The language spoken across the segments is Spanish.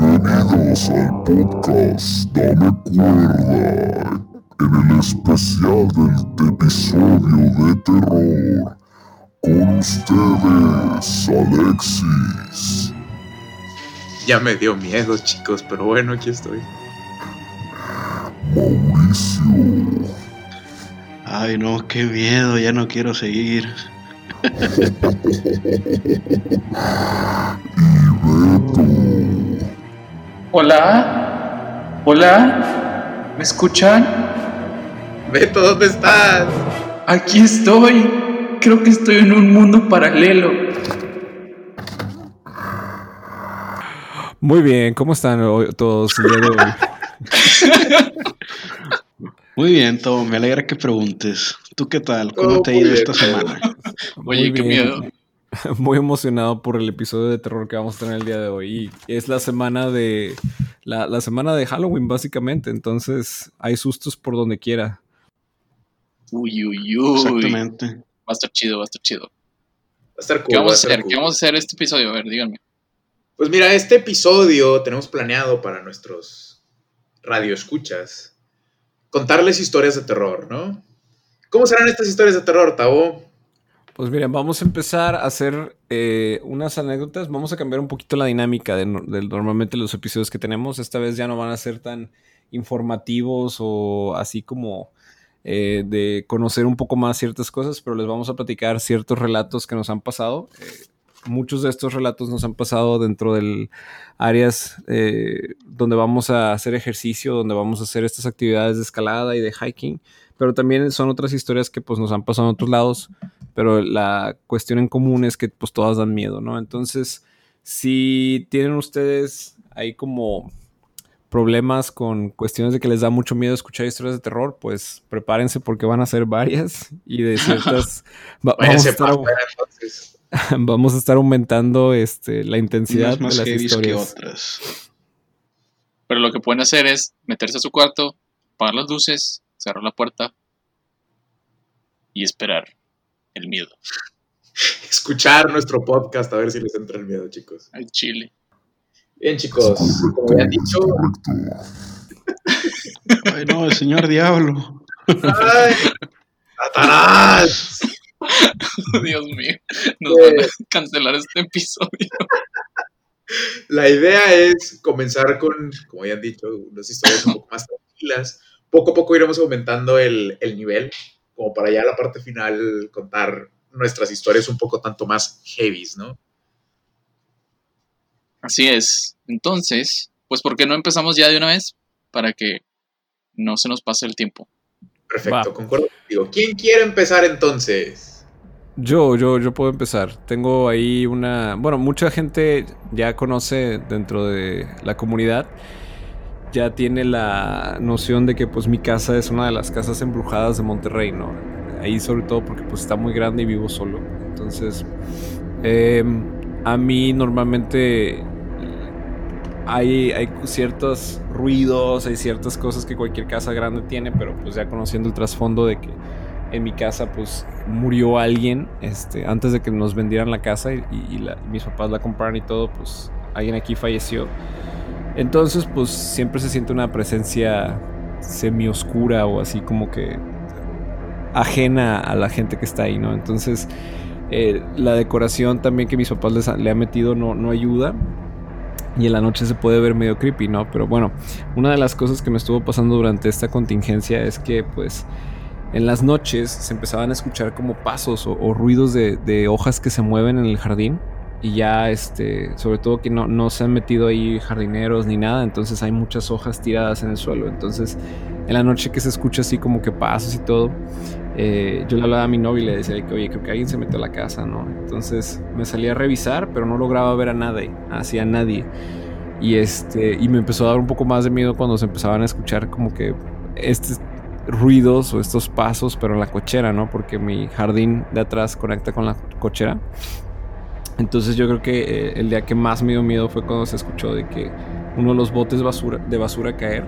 Bienvenidos al podcast Dame Cuerda, en el especial del episodio de terror. Con ustedes, Alexis. Ya me dio miedo, chicos, pero bueno, aquí estoy. Mauricio. Ay, no, qué miedo, ya no quiero seguir. Hola, hola, ¿me escuchan? Beto, ¿dónde estás? Aquí estoy. Creo que estoy en un mundo paralelo. Muy bien, ¿cómo están hoy- todos hoy? Muy bien, Tom, me alegra que preguntes. ¿Tú qué tal? ¿Cómo Oh, te ha ido esta semana? Muy Oye, qué bien. miedo. Muy emocionado por el episodio de terror que vamos a tener el día de hoy. Y es la semana de la, la semana de Halloween, básicamente. Entonces hay sustos por donde quiera. Uy, uy, uy. Exactamente. Va a estar chido, va a estar chido. Va a estar cool, ¿Qué vamos va a hacer? cool. ¿Qué vamos a hacer este episodio? A ver, díganme. Pues mira, este episodio tenemos planeado para nuestros radioescuchas contarles historias de terror, ¿no? ¿Cómo serán estas historias de terror, Tavo? Pues miren, vamos a empezar a hacer eh, unas anécdotas. Vamos a cambiar un poquito la dinámica de, no- de normalmente los episodios que tenemos. Esta vez ya no van a ser tan informativos o así como eh, de conocer un poco más ciertas cosas, pero les vamos a platicar ciertos relatos que nos han pasado. Eh, muchos de estos relatos nos han pasado dentro del áreas donde vamos a hacer ejercicio, donde vamos a hacer estas actividades de escalada y de hiking, pero también son otras historias que pues nos han pasado en otros lados pero la cuestión en común es que pues todas dan miedo, ¿no? Entonces, si tienen ustedes ahí como problemas con cuestiones de que les da mucho miedo escuchar historias de terror, pues prepárense porque van a ser varias y de ciertas va- vamos, a estar, vamos a estar aumentando este, la intensidad más de las que historias. otras. Pero lo que pueden hacer es meterse a su cuarto, apagar las luces, cerrar la puerta y esperar el miedo. Escuchar nuestro podcast a ver si les entra el miedo, chicos. Al chile. Bien, chicos, como habían dicho, Ay, no, el señor diablo. ¡ay! ¡Satanás! Dios mío, nos van a cancelar este episodio. La idea es comenzar con, como ya han dicho, unas historias un poco más tranquilas. Poco a poco iremos aumentando el, el nivel, como para ya la parte final contar nuestras historias un poco tanto más heavies, ¿no? Así es. Entonces, pues ¿por qué no empezamos ya de una vez? Para que no se nos pase el tiempo. Perfecto, Va. concuerdo contigo. ¿Quién quiere empezar entonces? Yo, yo, yo puedo empezar. Tengo ahí una. Bueno, mucha gente ya conoce dentro de la comunidad. Ya tiene la noción de que pues mi casa es una de las casas embrujadas de Monterrey, ¿no? Ahí sobre todo porque pues está muy grande y vivo solo. Entonces, eh, a mí normalmente hay, hay ciertos ruidos, hay ciertas cosas que cualquier casa grande tiene, pero pues ya conociendo el trasfondo de que en mi casa pues murió alguien este, antes de que nos vendieran la casa y, y mis papás la compraron y todo, pues alguien aquí falleció. Entonces pues siempre se siente una presencia semi oscura o así como que ajena a la gente que está ahí, ¿no? Entonces eh, la decoración también que mis papás le han metido no, ayuda. Y en la noche se puede ver medio creepy, ¿no? Pero bueno, una de las cosas que me estuvo pasando durante esta contingencia es que pues en las noches se empezaban a escuchar como pasos o, o ruidos de, de hojas que se mueven en el jardín. Y ya, este, sobre todo que no, no se han metido ahí jardineros ni nada, entonces hay muchas hojas tiradas en el suelo. Entonces, en la noche que se escucha así como que pasos y todo, eh, yo le hablaba a mi novia y le decía que, oye, creo que alguien se metió a la casa, ¿no? Entonces me salí a revisar, pero no lograba ver a nadie, así nadie. Y, este, y me empezó a dar un poco más de miedo cuando se empezaban a escuchar como que estos ruidos o estos pasos, pero en la cochera, ¿no? Porque mi jardín de atrás conecta con la cochera. Entonces yo creo que eh, el día que más me dio miedo fue cuando se escuchó de que uno de los botes de basura caer.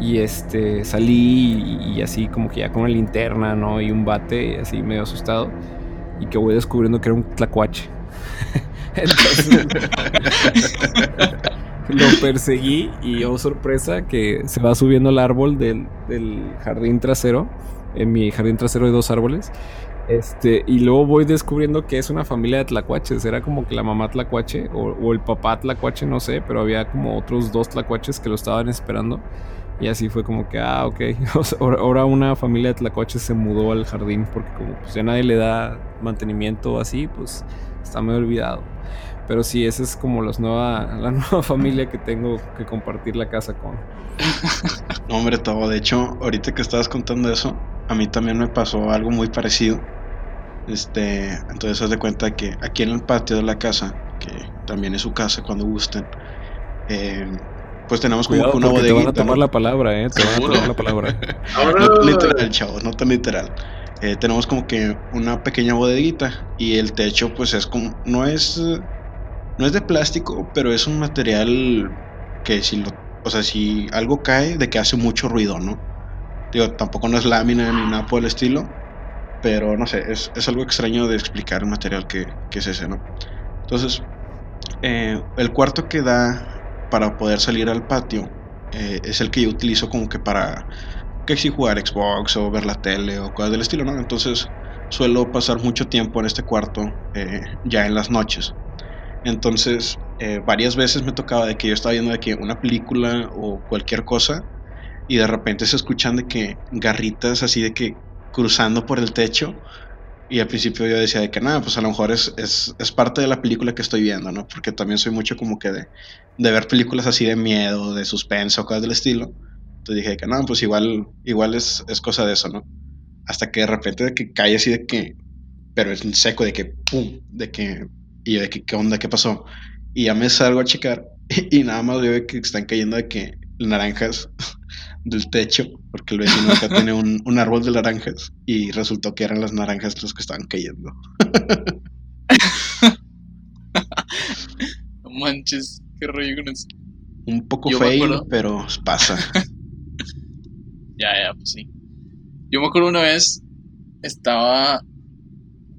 Y este salí y, y así como que ya con una linterna, ¿no? Y un bate, y así medio asustado. Y que voy descubriendo que era un tlacuache. Entonces lo perseguí y oh sorpresa que se va subiendo el árbol del, del jardín trasero. En mi jardín trasero hay dos árboles. Este, y luego voy descubriendo que es una familia de tlacuaches. Era como que la mamá tlacuache o, o el papá tlacuache, no sé, pero había como otros dos tlacuaches que lo estaban esperando. Y así fue como que, ah, ok. Ahora- una familia de tlacuaches se mudó al jardín porque como pues ya nadie le da mantenimiento así, pues está medio olvidado. Pero sí, esa es como los nueva, la nueva familia que tengo que compartir la casa con. No, hombre, todo. De hecho, ahorita que estabas contando eso, a mí también me pasó algo muy parecido. Este, entonces haz de cuenta que aquí en el patio de la casa, que también es su casa cuando gusten, eh, pues tenemos como Cuidado que una porque te van a bodeguita. tomar ¿no? la palabra, eh. Te van a tomar la palabra. No tan literal, chavos, no tan literal. Eh, tenemos como que una pequeña bodeguita y el techo pues es como, no es, no es de plástico, pero es un material que si lo, o sea, si algo cae, de que hace mucho ruido, ¿no? Digo, tampoco no es lámina ni nada por el estilo, pero no sé, es, es algo extraño de explicar el material que, que es ese, ¿no? Entonces, eh, el cuarto que da para poder salir al patio eh, es el que yo utilizo como que para que si jugar Xbox o ver la tele o cosas del estilo, ¿no? Entonces suelo pasar mucho tiempo en este cuarto eh, ya en las noches. Entonces varias veces me tocaba de que yo estaba viendo de que una película o cualquier cosa y de repente se escuchan de que garritas así de que cruzando por el techo y al principio yo decía de que nada, pues a lo mejor es, es, parte de la película que estoy viendo, ¿no? Porque también soy mucho como que de, de ver películas así de miedo, de suspenso, cosas del estilo. Entonces dije que no, pues igual, igual es, es cosa de eso, ¿no? Hasta que de repente de que cae así de que, pero es seco, de que pum, de que, y yo de que, ¿qué onda? ¿Qué pasó? Y ya me salgo a checar y, nada más veo que están cayendo de que naranjas del techo, porque el vecino acá tiene un, un árbol de naranjas y resultó que eran las naranjas los que estaban cayendo. No manches, qué rollo con eso. Un poco Yo fail, pero pasa. Ya, ya, pues sí. Yo me acuerdo una vez, estaba.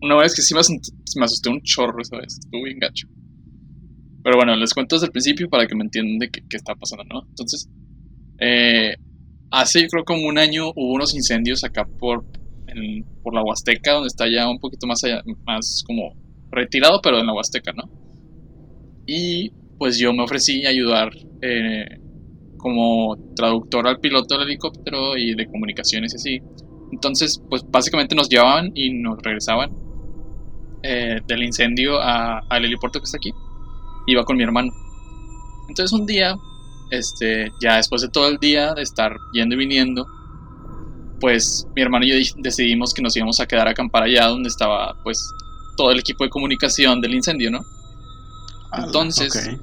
Una vez que sí me asusté, me asusté un chorro esa vez, estuvo bien gacho. Pero bueno, les cuento desde el principio para que me entiendan de qué, qué está pasando, ¿no? Entonces, eh, hace creo como un año hubo unos incendios acá por, por la Huasteca, donde está ya un poquito más allá, más como retirado, pero en la Huasteca, ¿no? Y pues yo me ofrecí a ayudar eh, como traductor al piloto del helicóptero y de comunicaciones y así. Entonces, pues básicamente nos llevaban y nos regresaban eh, del incendio al helipuerto que está aquí. Iba con mi hermano. Entonces un día, este, ya después de todo el día de estar yendo y viniendo, pues mi hermano y yo di- decidimos que nos íbamos a quedar a acampar allá donde estaba pues todo el equipo de comunicación del incendio, ¿no? Ala, Entonces, ok.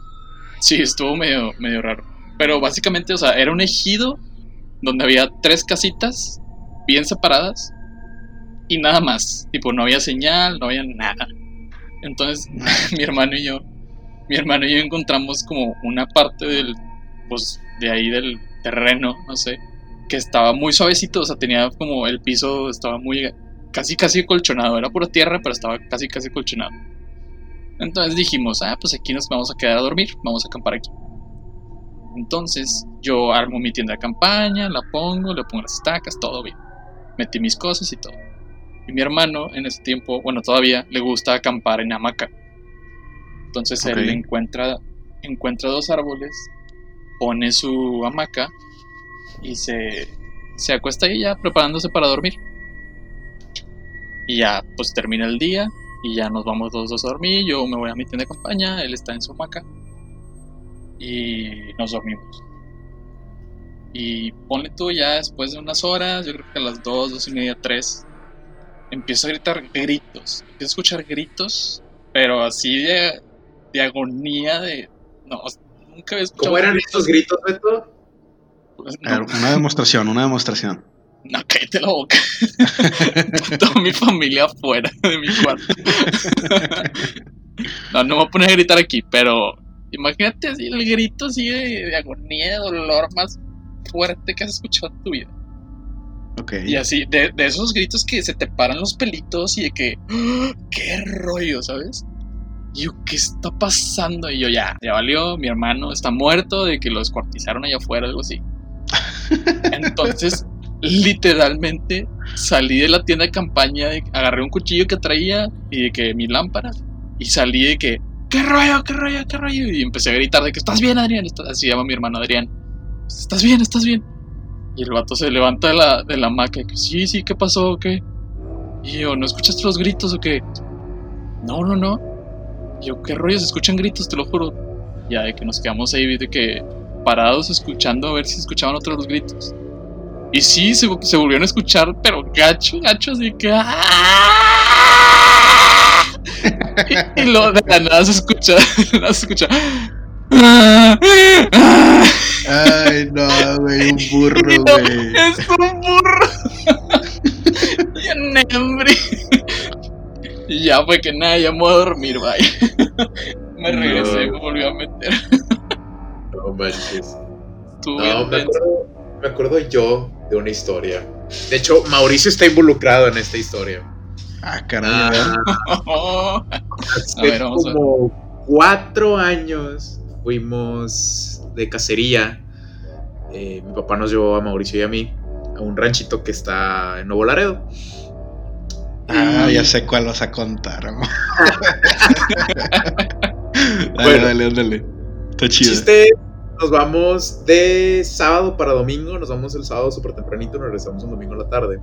Sí, estuvo medio, medio raro. Pero básicamente, o sea, era un ejido donde había tres casitas bien separadas y nada más. Tipo, no había señal, no había nada. Entonces, mi hermano y yo, mi hermano y yo encontramos como una parte del, pues, de ahí del terreno, no sé, que estaba muy suavecito, o sea, tenía como el piso, estaba muy, casi, casi colchonado. Era pura tierra, pero estaba casi, casi colchonado. Entonces dijimos, ah, pues aquí nos vamos a quedar a dormir, vamos a acampar aquí. Entonces yo armo mi tienda de campaña, la pongo, le pongo las estacas, todo bien. Metí mis cosas y todo. Y mi hermano en ese tiempo, bueno, todavía le gusta acampar en hamaca. Entonces Ok. él encuentra, encuentra dos árboles, pone su hamaca y se, se acuesta ahí ya preparándose para dormir. Y ya, pues termina el día y ya nos vamos los dos a dormir. Yo me voy a mi tienda de campaña, él está en su hamaca y nos dormimos. Y ponle tú ya después de unas horas, yo creo que a las 2, 2 y media, 3, empiezo a gritar gritos. Empiezo a escuchar gritos, pero así de, de agonía, de... No, nunca había escuchado ¿Cómo eran estos gritos, Beto? Pues, A ver, no, una demostración, una demostración. no, cállate la boca. Toda mi familia afuera de mi cuarto. no, no me voy a poner a gritar aquí, pero imagínate así el grito así de, de agonía, de dolor más fuerte que has escuchado en tu vida. Ok. Y así, de, de esos gritos que se te paran los pelitos y de que. ¡qué rollo, ¿sabes? Y yo, ¿qué está pasando? Y yo, ya, ya valió, mi hermano está muerto de que lo descuartizaron allá afuera, algo así. Entonces, literalmente salí de la tienda de campaña, de- agarré un cuchillo que traía y de que mi lámpara, y salí de que, ¿qué rollo, qué rollo, qué rollo? Y empecé a gritar de que, ¿estás bien, Adrián? Así llama mi hermano Adrián. ¿Estás bien, estás bien? Y el vato se levanta de la, de la hamaca y que, sí, sí, ¿qué pasó? ¿Qué? Y yo, ¿no escuchaste los gritos o qué? No, no, no. Y yo, ¿qué rollo? Se escuchan gritos, te lo juro. Ya de que nos quedamos ahí, de que parados escuchando a ver si escuchaban otros los gritos. Y sí, se, se volvieron a escuchar, pero gacho, gacho, así que. ¡ah! Y, y luego de la nada se escucha, de la nada se escucha. Ay, no, güey, un burro, no, güey. Es un burro. Bien hambre. Y ya fue que nada, ya me voy a dormir, bye. Me regresé y me volví a meter. No manches. Estuvo No, me acuerdo, me acuerdo yo de una historia. De hecho, Mauricio está involucrado en esta historia. Ah, caray, a ver. Hace A ver, vamos a ver. como cuatro años fuimos de cacería. Eh, mi papá nos llevó a Mauricio y a mí a un ranchito que está en Nuevo Laredo. Ah, Y- ya sé cuál vas a contar, amor. dale, Bueno. dale, dale. Está chido. chiste nos vamos de sábado para domingo, nos vamos el sábado súper tempranito, nos regresamos un domingo en la tarde.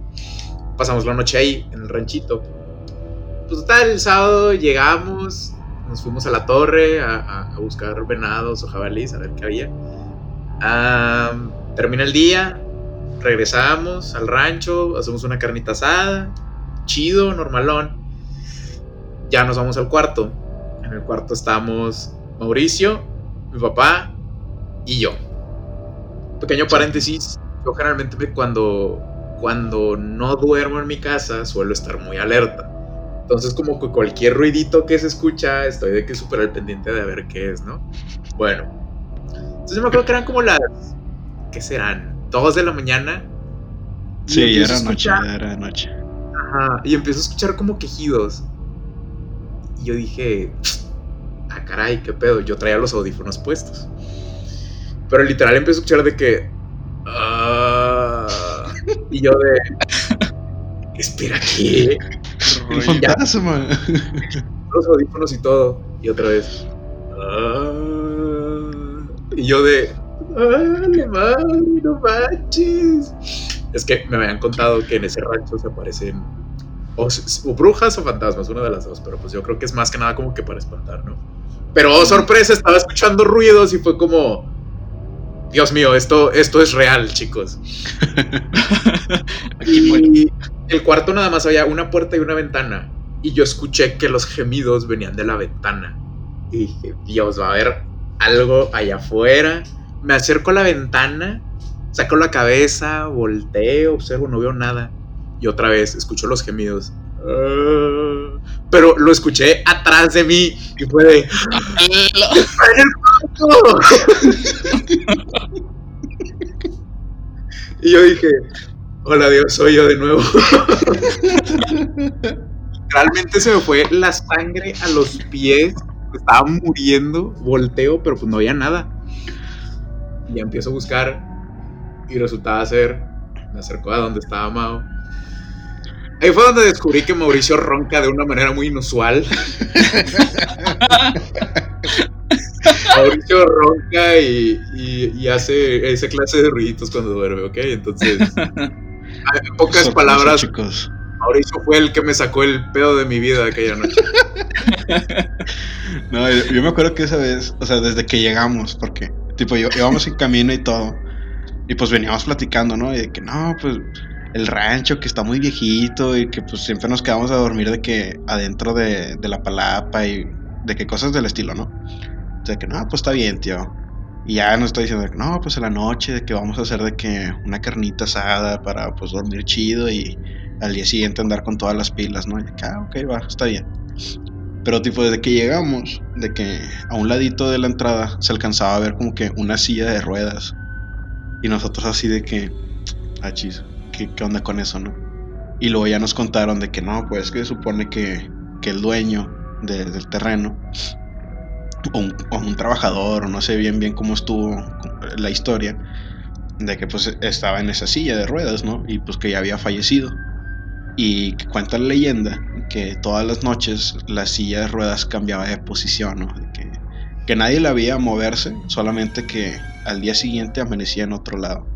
Pasamos la noche ahí, en el ranchito. Pues total, el sábado llegamos, nos fuimos a la torre a, a- a buscar venados o jabalíes, a ver qué había. Termina el día, regresamos al rancho, hacemos una carnita asada, chido, normalón. Ya nos vamos al cuarto. En el cuarto estamos Mauricio, mi papá y yo. Pequeño paréntesis, yo generalmente me- cuando, cuando no duermo en mi casa suelo estar muy alerta. Entonces como que cualquier ruidito que se escucha estoy de que súper al pendiente de ver qué es, ¿no? Bueno. Entonces me acuerdo que eran como las... ¿Qué serán? Dos de la mañana. Sí, era noche, era noche. Ajá, y empiezo a escuchar como quejidos. Y yo dije, ah, caray, qué pedo. Yo traía los audífonos puestos. Pero literal empiezo a escuchar de que. "Ah", y yo de. Espera, ¿qué? El fantasma. Los audífonos y todo. Y otra vez. "Ah", y yo de. ¡Ah, la madre, no manches! Es que me habían contado que en ese rancho se aparecen o, brujas o fantasmas, una de las dos, pero pues yo creo que es más que nada como que para espantar, ¿no? Pero oh, sorpresa, estaba escuchando ruidos y fue como, Dios mío, esto, esto es real, chicos. Y el cuarto nada más había una puerta y una ventana. Y yo escuché que los gemidos venían de la ventana. Y dije, Dios, va a haber algo allá afuera. Me acerco a la ventana, saco la cabeza, volteo, observo, no veo nada. Y otra vez escucho los gemidos. Ah, Pero lo escuché atrás de mí y fue de... y yo dije, hola Dios, soy yo de nuevo. Realmente se me fue la sangre a los pies, estaba muriendo, volteo, pero pues no había nada. Y empiezo a buscar y resultaba ser, me acercó a donde estaba Mao. Ahí fue donde descubrí que Mauricio ronca de una manera muy inusual. Mauricio ronca y, y- y hace esa clase de ruiditos cuando duerme, ¿ok? Entonces, en pocas Sorpresa, palabras, chicos. Mauricio fue el que me sacó el pedo de mi vida aquella noche. No, yo, yo me acuerdo que esa vez, o sea, desde que llegamos, porque, tipo, yo, íbamos en camino y todo, y pues veníamos platicando, ¿no? Y de que no, pues el rancho que está muy viejito y que pues siempre nos quedamos a dormir de que adentro de, de la palapa y de que cosas del estilo, ¿no? O sea, que no, pues está bien, tío. Y ya nos está diciendo, que, no, pues en la noche, de que vamos a hacer de que una carnita asada para pues dormir chido y al día siguiente andar con todas las pilas, ¿no? Y que, ah, ok, va, está bien. Pero tipo, desde que llegamos, de que a un ladito de la entrada se alcanzaba a ver como que una silla de ruedas. Y nosotros así de que, ah, chis, ¿qué, qué onda con eso, no? Y luego ya nos contaron de que no, pues que supone que, que el dueño de- del terreno, o un, trabajador, no sé bien bien cómo estuvo la historia, de que pues estaba en esa silla de ruedas, ¿no? Y pues que ya había fallecido. Y cuenta la leyenda que todas las noches la silla de ruedas cambiaba de posición, ¿no? Que, que nadie la veía moverse, solamente que al día siguiente amanecía en otro lado.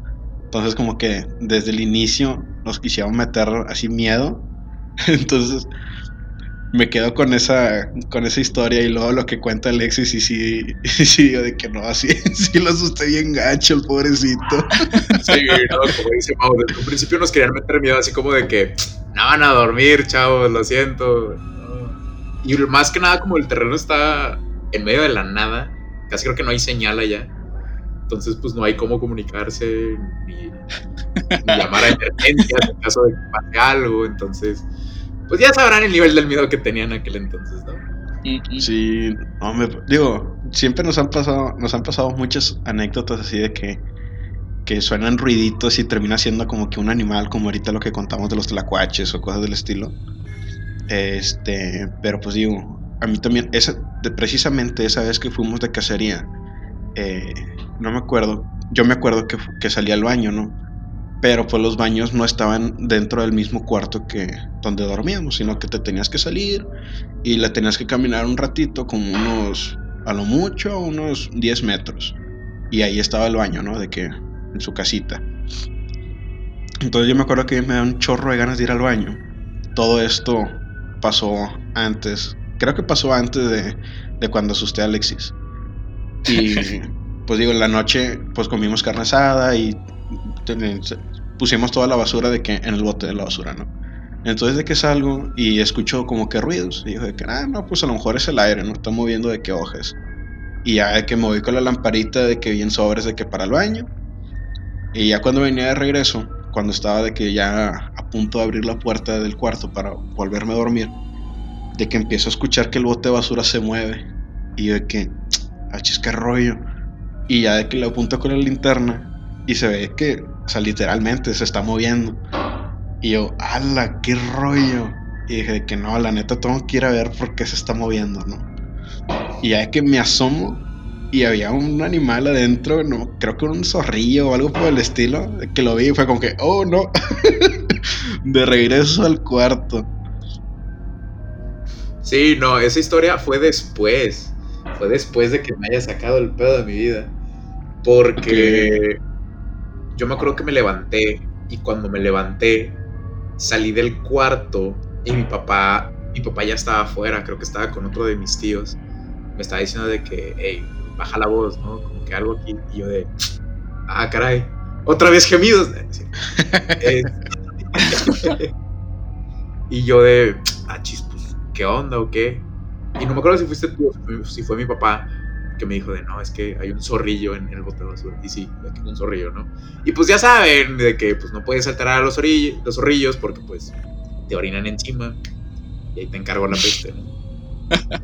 Entonces como que desde el inicio nos quisieron meter así miedo. Entonces me quedo con esa con esa historia y luego lo que cuenta Alexis y sí, sí de que no, así sí lo asusté bien gacho el pobrecito. Sí, no, como dice Mau, desde un principio nos querían meter miedo así como de que no van a dormir, chavos, lo siento. Y más que nada como el terreno está en medio de la nada, casi creo que no hay señal allá. Entonces pues no hay cómo comunicarse ni, ni llamar a emergencias en caso de que pase algo. Entonces, pues ya sabrán el nivel del miedo que tenían en aquel entonces, ¿no? Sí, hombre, digo, siempre nos han pasado, nos han pasado muchas anécdotas así de que, que suenan ruiditos y termina siendo como que un animal, como ahorita lo que contamos de los tlacuaches o cosas del estilo. Este, pero pues digo, a mí también, esa, de, precisamente esa vez que fuimos de cacería, eh, no me acuerdo, yo me acuerdo que, que salí al baño, ¿no? Pero pues los baños no estaban dentro del mismo cuarto que donde dormíamos, sino que te tenías que salir y le tenías que caminar un ratito, como unos, a lo mucho, unos 10 metros. Y ahí estaba el baño, ¿no? De que, en su casita. Entonces yo me acuerdo que me da un chorro de ganas de ir al baño. Todo esto pasó antes, creo que pasó antes de, de cuando asusté a Alexis. pues digo, en la noche pues comimos carne asada y ten- pusimos toda la basura de que en el bote de la basura, ¿no? Entonces de que salgo y escucho como que ruidos. Y digo de que, ah, no, pues a lo mejor es el aire, ¿no? Está moviendo de que hojas. Y ya de que me voy con la lamparita de que bien sobres de que para el baño. Y ya cuando venía de regreso, cuando estaba de que ya a punto de abrir la puerta del cuarto para volverme a dormir, de que empiezo a escuchar que el bote de basura se mueve. Y yo de que, achis, qué rollo. Y ya de que le apunto con la linterna y se ve que, o sea, literalmente se está moviendo. Y yo, ala, qué rollo. Y dije que no, la neta tengo que ir a ver por qué se está moviendo, ¿no? Y ya de que me asomo y había un animal adentro, no, creo que un zorrillo o algo por el estilo, que lo vi y fue como que, oh no, de regreso al cuarto. Sí, no, esa historia fue después. Fue después de que me haya sacado el pedo de mi vida. Porque yo me acuerdo que me levanté y cuando me levanté salí del cuarto y mi papá, mi papá ya estaba afuera, creo que estaba con otro de mis tíos. Me estaba diciendo de que, hey, baja la voz, ¿no? Como que algo aquí. Y yo de, ah, caray, otra vez gemidos. Eh, y yo de, ah, chis, pues, ¿qué onda o qué? Y no me acuerdo si fuiste tú o si fue mi papá que me dijo de, no, es que hay un zorrillo en el bote de basura. Y sí, de que un zorrillo, ¿no? Y pues ya saben de que pues no puedes alterar a los, zorrillos, los zorrillos porque pues te orinan encima y ahí te encargo la peste, ¿no?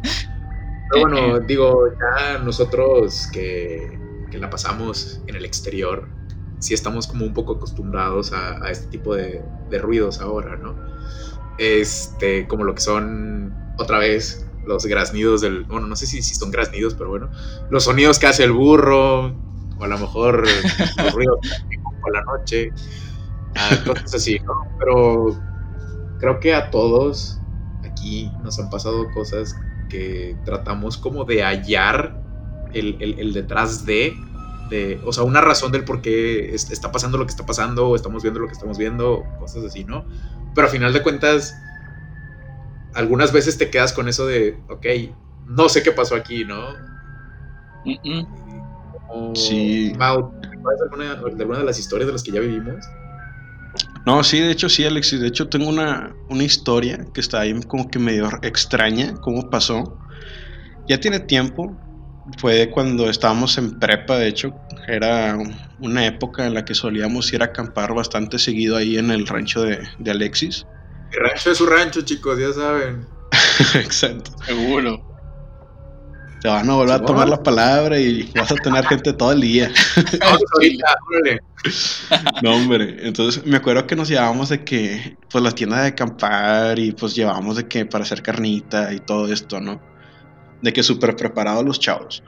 Pero bueno, digo, ya nosotros que, que la pasamos en el exterior, sí estamos como un poco acostumbrados a, a este tipo de, de ruidos ahora, ¿no? Este, como lo que son, otra vez, los graznidos del. Bueno, no sé si, si son graznidos, pero bueno. Los sonidos que hace el burro. O a lo mejor los ruidos por la noche. ah, cosas así, ¿no? Pero creo que a todos aquí nos han pasado cosas que tratamos como de hallar el, el- el detrás de, de. O sea, una razón del por qué es- está pasando lo que está pasando. O estamos viendo lo que estamos viendo. Cosas así, ¿no? Pero a final de cuentas algunas veces te quedas con eso de, ok, no sé qué pasó aquí, ¿no? Mm, mm. Como, Sí. Mau, ¿te acuerdas de alguna, de alguna de las historias de las que ya vivimos? No, sí, de hecho sí, Alexis. De hecho tengo una, una historia que está ahí como que medio extraña, cómo pasó. Ya tiene tiempo. Fue cuando estábamos en prepa, de hecho. Era una época en la que solíamos ir a acampar bastante seguido ahí en el rancho de, de Alexis. El rancho es su rancho, chicos, ya saben. Exacto. Seguro. Te van a volver a tomar la palabra y vas a tener gente todo el día. No, hombre. Entonces me acuerdo que nos llevábamos de que, pues las tiendas de acampar y pues llevábamos de que para hacer carnita y todo esto, ¿no? De que súper preparados los chavos.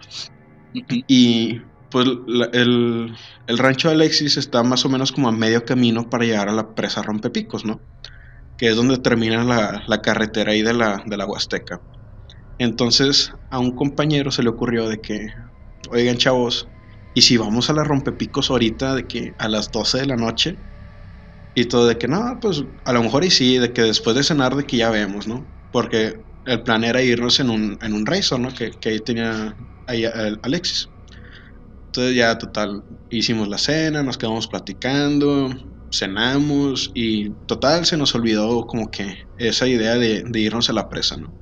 Y pues la- el, el rancho de Alexis está más o menos como a medio camino para llegar a la presa Rompepicos, ¿no? Que es donde termina la, la carretera ahí de la, de la Huasteca. Entonces a un compañero se le ocurrió de que, oigan chavos, ¿y si vamos a la Rompepicos ahorita de que a las 12 de la noche? Y todo de que no, pues a lo mejor y sí, de que después de cenar de que ya vemos, ¿no? Porque el plan era irnos en un, en un Razor, ¿no? Que, que ahí tenía ahí Alexis. Entonces ya total, hicimos la cena, nos quedamos platicando, cenamos y total se nos olvidó como que esa idea de, irnos a la presa, ¿no?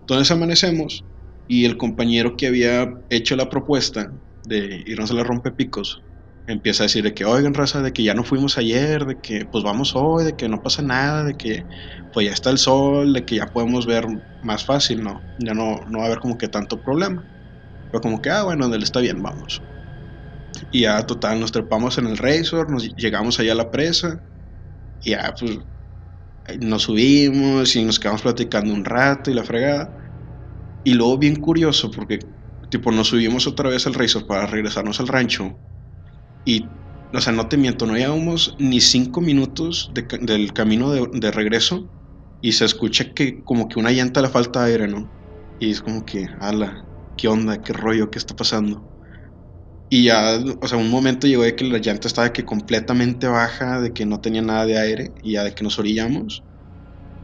Entonces amanecemos y el compañero que había hecho la propuesta de irnos a la rompepicos empieza a decir de que, oigan, raza, de que ya no fuimos ayer, de que pues vamos hoy, de que no pasa nada, de que pues ya está el sol, de que ya podemos ver más fácil, ¿no? Ya no, no va a haber como que tanto problema. Pero como que, ah, bueno, él está bien, vamos. Y ya, total, nos trepamos en el Razor, nos llegamos allá a la presa, y ya, pues, nos subimos y nos quedamos platicando un rato y la fregada. Y luego, bien curioso, porque, tipo, nos subimos otra vez al Razor para regresarnos al rancho. Y, o sea, no te miento, no llevamos ni cinco minutos del camino de, de regreso y se escucha que como que una llanta le falta aire, ¿no? Y es como que, ala, ¿qué onda? ¿Qué rollo? ¿Qué está pasando? Y ya, o sea, un momento llegó de que la llanta estaba de que completamente baja, de que no tenía nada de aire, y ya de que nos orillamos.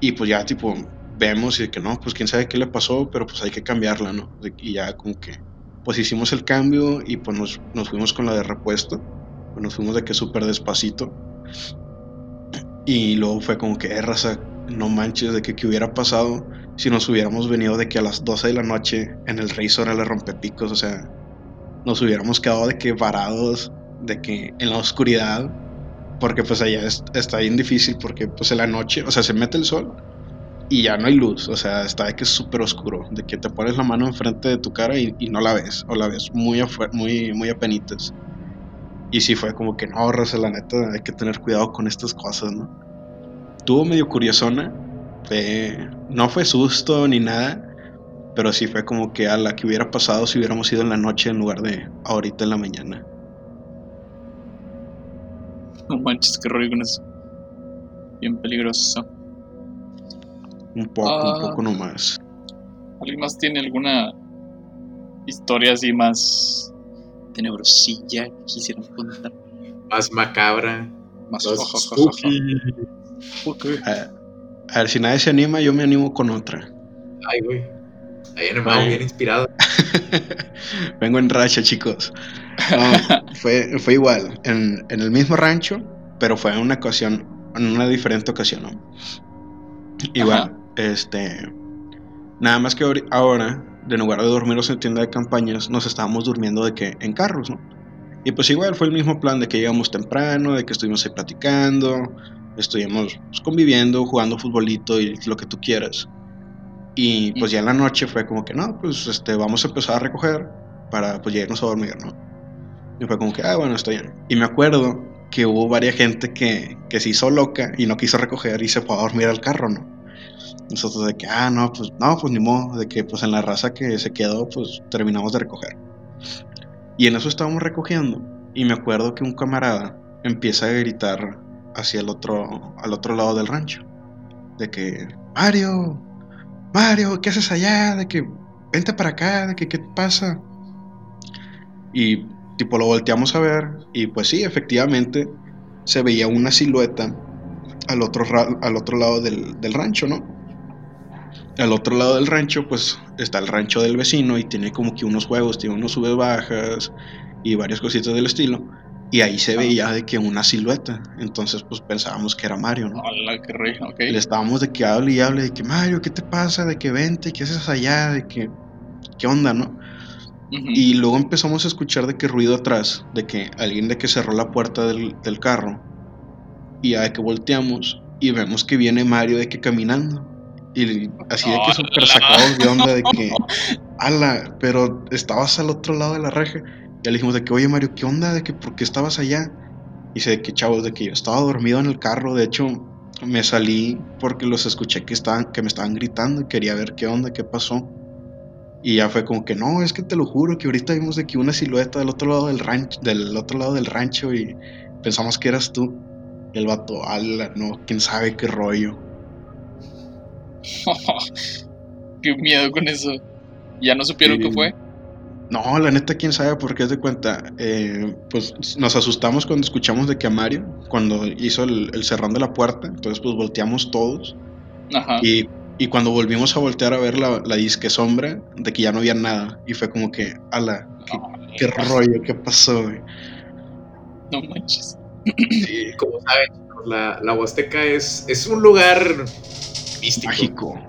Y pues ya, tipo, vemos y de que no, pues quién sabe qué le pasó, pero pues hay que cambiarla, ¿no? Y ya como que, pues hicimos el cambio y pues nos, nos fuimos con la de repuesto. Pues nos fuimos de que súper despacito. Y luego fue como que, eh, no manches, de que qué hubiera pasado si nos hubiéramos venido de que a las 12 de la noche en el Razor a la rompepicos, o sea, nos hubiéramos quedado de que varados, de que en la oscuridad, porque pues allá es- está bien difícil, porque pues en la noche, o sea, se mete el sol y ya no hay luz, o sea, está de que es súper oscuro, de que te pones la mano enfrente de tu cara y, no la ves, o la ves muy, muy, muy apenitas. Y sí fue como que no, Rosa, la neta, hay que tener cuidado con estas cosas, ¿no? Tuvo medio curiosona, fue, no fue susto ni nada, pero sí fue como que a la que hubiera pasado si hubiéramos ido en la noche en lugar de ahorita en la mañana. No manches, qué rollo con eso. Bien peligroso. Un poco, Ah. un poco nomás. ¿Alguien más tiene alguna historia así más tenebrosilla que quisieran contar? Más macabra. Más Más spooky. Ok. A, a ver, si nadie se anima, yo me animo con otra. Ay, güey. Ahí en el Ay. bien inspirado. Vengo en racha, chicos. No, fue, fue igual, en, en el mismo rancho, pero fue en una ocasión, en una diferente ocasión, ¿no? Igual, Ajá. este. Nada más que ahora, de lugar de dormirnos en tienda de campañas, nos estábamos durmiendo de que en carros, ¿no? Y pues igual fue el mismo plan de que llegamos temprano, de que estuvimos ahí platicando, estuvimos pues, conviviendo, jugando futbolito y lo que tú quieras. Y pues ya en la noche fue como que no, pues este, vamos a empezar a recoger para pues ya irnos a dormir, ¿no? Y fue como que, ah, bueno, está bien. Y me acuerdo que hubo varias gente que, que se hizo loca y no quiso recoger y se fue a dormir al carro, ¿no? Nosotros de que, ah, no, pues no, pues ni modo, de que pues en la raza que se quedó, pues terminamos de recoger. Y en eso estábamos recogiendo. Y me acuerdo que un camarada empieza a gritar hacia el otro, al otro lado del rancho. De que, Mario, Mario, ¿qué haces allá? De que, vente para acá, de que, ¿qué pasa? Y tipo lo volteamos a ver y pues sí, efectivamente se veía una silueta al otro, al otro lado del, del rancho, ¿no? Al otro lado del rancho pues está el rancho del vecino y tiene como que unos juegos, tiene unos sube bajas y varias cositas del estilo. Y ahí se veía de que una silueta. Entonces pues pensábamos que era Mario, ¿no? Hola, qué. Le estábamos de que hable y hable, de que Mario, ¿qué te pasa? De que vente, ¿qué haces allá? De que, ¿qué onda, no? Ujú. Y luego empezamos a escuchar de que ruido atrás, de que alguien de que cerró la puerta del, del carro. Y ya de que volteamos y vemos que viene Mario de que caminando. Y así de que No, súper sacados de onda de que, ala, pero estabas al otro lado de la reja. Ya le dijimos de que, oye Mario, ¿qué onda? De que, ¿por qué estabas allá? Y dice de que, chavos, de que yo estaba dormido en el carro. De hecho, me salí porque los escuché que, estaban, que me estaban gritando y quería ver qué onda, qué pasó. Y ya fue como que, no, es que te lo juro que ahorita vimos de que una silueta del otro lado del rancho, del otro lado del rancho y pensamos que eras tú. Y el vato, ala, no, quién sabe qué rollo. Qué miedo con eso. ¿Ya no supieron Sí. qué fue? No, la neta, quién sabe por qué es de cuenta. Eh, pues nos asustamos cuando escuchamos de que a Mario, cuando hizo el, el cerrón de la puerta, entonces pues volteamos todos. Ajá. Y, y cuando volvimos a voltear a ver la, la disque sombra, de que ya no había nada. Y fue como que, ala, qué, qué rollo, qué pasó, güey. No manches. Sí, como saben, la, la Huasteca es, es un lugar místico. Mágico.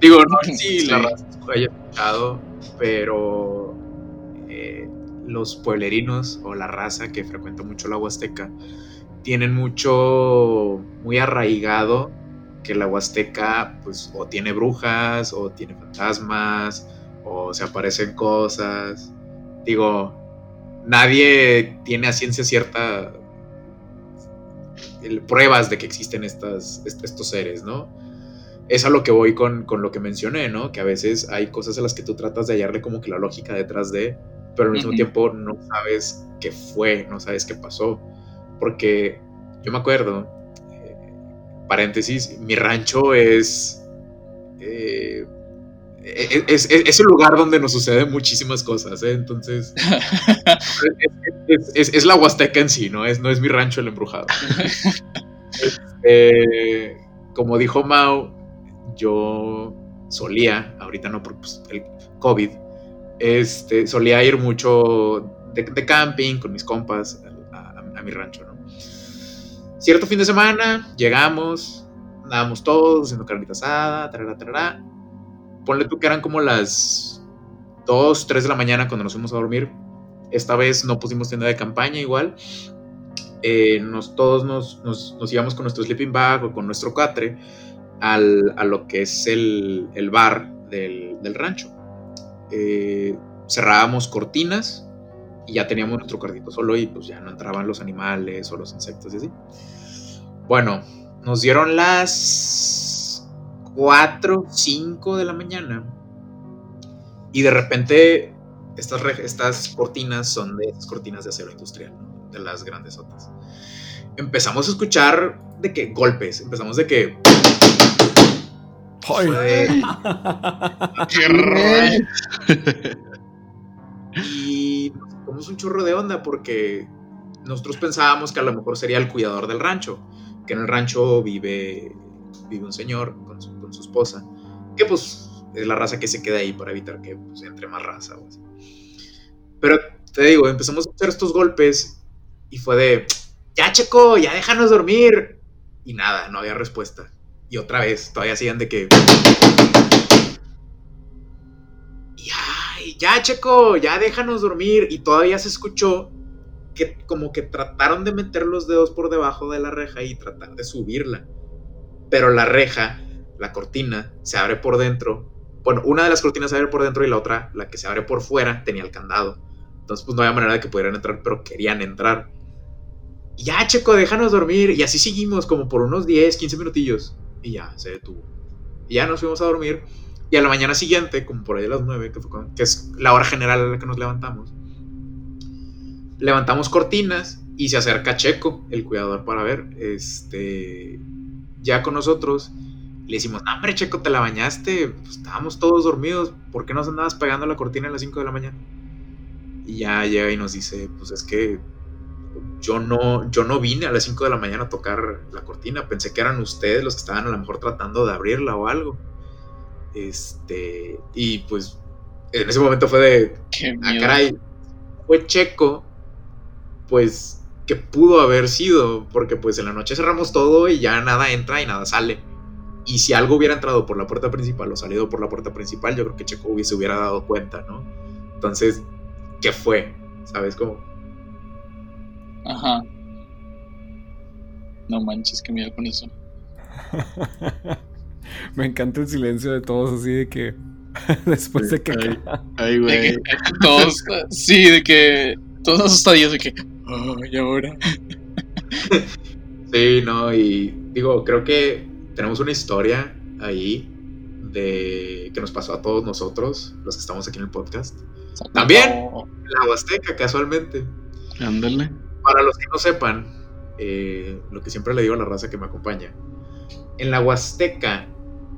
Digo, no sé si Sí. la raza haya escuchado, pero eh, los pueblerinos o la raza que frecuenta mucho la Huasteca tienen mucho, muy arraigado que la Huasteca, pues, o tiene brujas, o tiene fantasmas, o se aparecen cosas. Digo, nadie tiene a ciencia cierta el- pruebas de que existen estas, est- estos seres, ¿no? Es a lo que voy con, con lo que mencioné, ¿no? Que a veces hay cosas a las que tú tratas de hallarle como que la lógica detrás de, pero al mismo tiempo no sabes qué fue, no sabes qué pasó. Porque yo me acuerdo, eh, paréntesis, mi rancho es, eh, es, es- es el lugar donde nos suceden muchísimas cosas, ¿eh? Entonces, es, es- es la Huasteca en sí, ¿no? Es, no es mi rancho el embrujado. Este, como dijo Mao, yo solía, ahorita no por pues, el COVID, este, solía ir mucho de, camping con mis compas a, mi rancho. Cierto fin de semana, llegamos, andábamos todos haciendo carnita asada, tarara, tarara. Ponle tú que eran como las 2, 3 de la mañana cuando nos fuimos a dormir. Esta vez no pusimos tienda de campaña igual. Eh, todos nos, nos, nos íbamos con nuestro sleeping bag o con nuestro catre a lo que es el, el bar del, del rancho. Eh, cerrábamos cortinas y ya teníamos nuestro cuartito solo y pues ya no entraban los animales o los insectos y así. Bueno, nos dieron las 4, 5 de la mañana y de repente estas, estas cortinas son de esas cortinas de acero industrial, de las grandes otras. Empezamos a escuchar de que golpes, empezamos de que ¡Ay! Qué rollo. y nos un chorro de onda porque nosotros pensábamos que a lo mejor sería el cuidador del rancho, que en el rancho vive, vive un señor con su, con su esposa, que pues es la raza que se queda ahí para evitar que pues, entre más raza o así. Pero te digo, empezamos a hacer estos golpes y fue de, ya checo, ya déjanos dormir. Y nada, no había respuesta. Y otra vez, todavía siguen de que... Y ya checo, ya déjanos dormir. Y todavía se escuchó que como que trataron de meter los dedos por debajo de la reja y tratar de subirla. Pero la reja, la cortina, se abre por dentro. Bueno, una de las cortinas se abre por dentro y la otra, la que se abre por fuera, tenía el candado. Entonces, pues no había manera de que pudieran entrar, pero querían entrar. Ya, checo, déjanos dormir. Y así seguimos como por unos 10, 15 minutillos. Y ya, se detuvo. Y ya nos fuimos a dormir. Y a la mañana siguiente, como por ahí a las 9, que, es la hora general a la que nos levantamos, levantamos cortinas y se acerca Checo, el cuidador, para ver. Este. Ya con nosotros. Le decimos, "No, hombre, Checo, te la bañaste. Pues, estábamos todos dormidos. ¿Por qué nos andabas pegando la cortina a las 5 de la mañana? Y ya llega y nos dice, pues es que yo no, yo no vine a las 5 de la mañana a tocar la cortina. Pensé que eran ustedes los que estaban a lo mejor tratando de abrirla o algo. Este, y pues en ese momento fue de, ah, caray, fue Checo, pues que pudo haber sido, porque pues en la noche cerramos todo y ya nada entra y nada sale. Y si algo hubiera entrado por la puerta principal o salido por la puerta principal, yo creo que Checo hubiese hubiera dado cuenta, ¿no? Entonces, ¿qué fue? ¿Sabes cómo? Ajá. No manches, qué miedo con eso. Me encanta el silencio de todos así de que después de que Ay, ay, De güey. que todos, sí, de que todos asustadillos de que, ay, ahora. Sí, no, y digo, creo que tenemos una historia ahí de que nos pasó a todos nosotros, los que estamos aquí en el podcast. También. La Huasteca, casualmente. Ándale. Para los que no sepan, eh, lo que siempre le digo a la raza que me acompaña, en la Huasteca,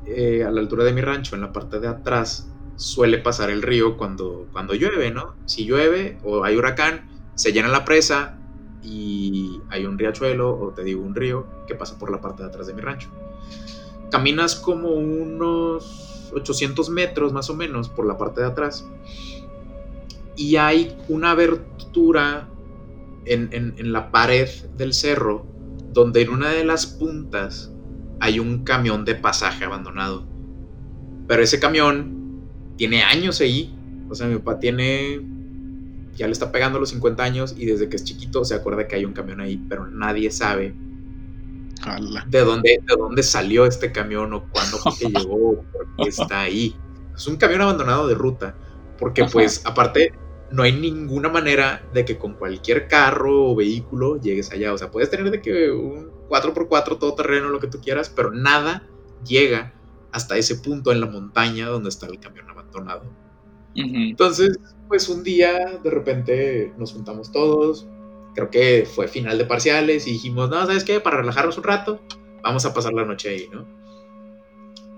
eh, a la altura de mi rancho, en la parte de atrás, suele pasar el río cuando, cuando llueve, ¿no? Si llueve o hay huracán, se llena la presa y hay un riachuelo o te digo un río que pasa por la parte de atrás de mi rancho. Caminas como unos 800 metros más o menos por la parte de atrás y hay una abertura en, en- en la pared del cerro donde en una de las puntas hay un camión de pasaje abandonado. Pero ese camión tiene años ahí. O sea, mi papá tiene... Ya le está pegando los 50 años y desde que es chiquito se acuerda que hay un camión ahí, pero nadie sabe Jala. de dónde, de dónde salió este camión o cuándo fue que llegó o por qué está ahí. Es un camión abandonado de ruta, porque Ajá. pues aparte no hay ninguna manera de que con cualquier carro o vehículo llegues allá. O sea, puedes tener de que un 4x4 todoterreno, lo que tú quieras, pero nada llega hasta ese punto en la montaña donde está el camión abandonado. Entonces, pues un día de repente nos juntamos todos, creo que fue final de parciales y dijimos, no, ¿sabes qué? Para relajarnos un rato, vamos a pasar la noche ahí, ¿no?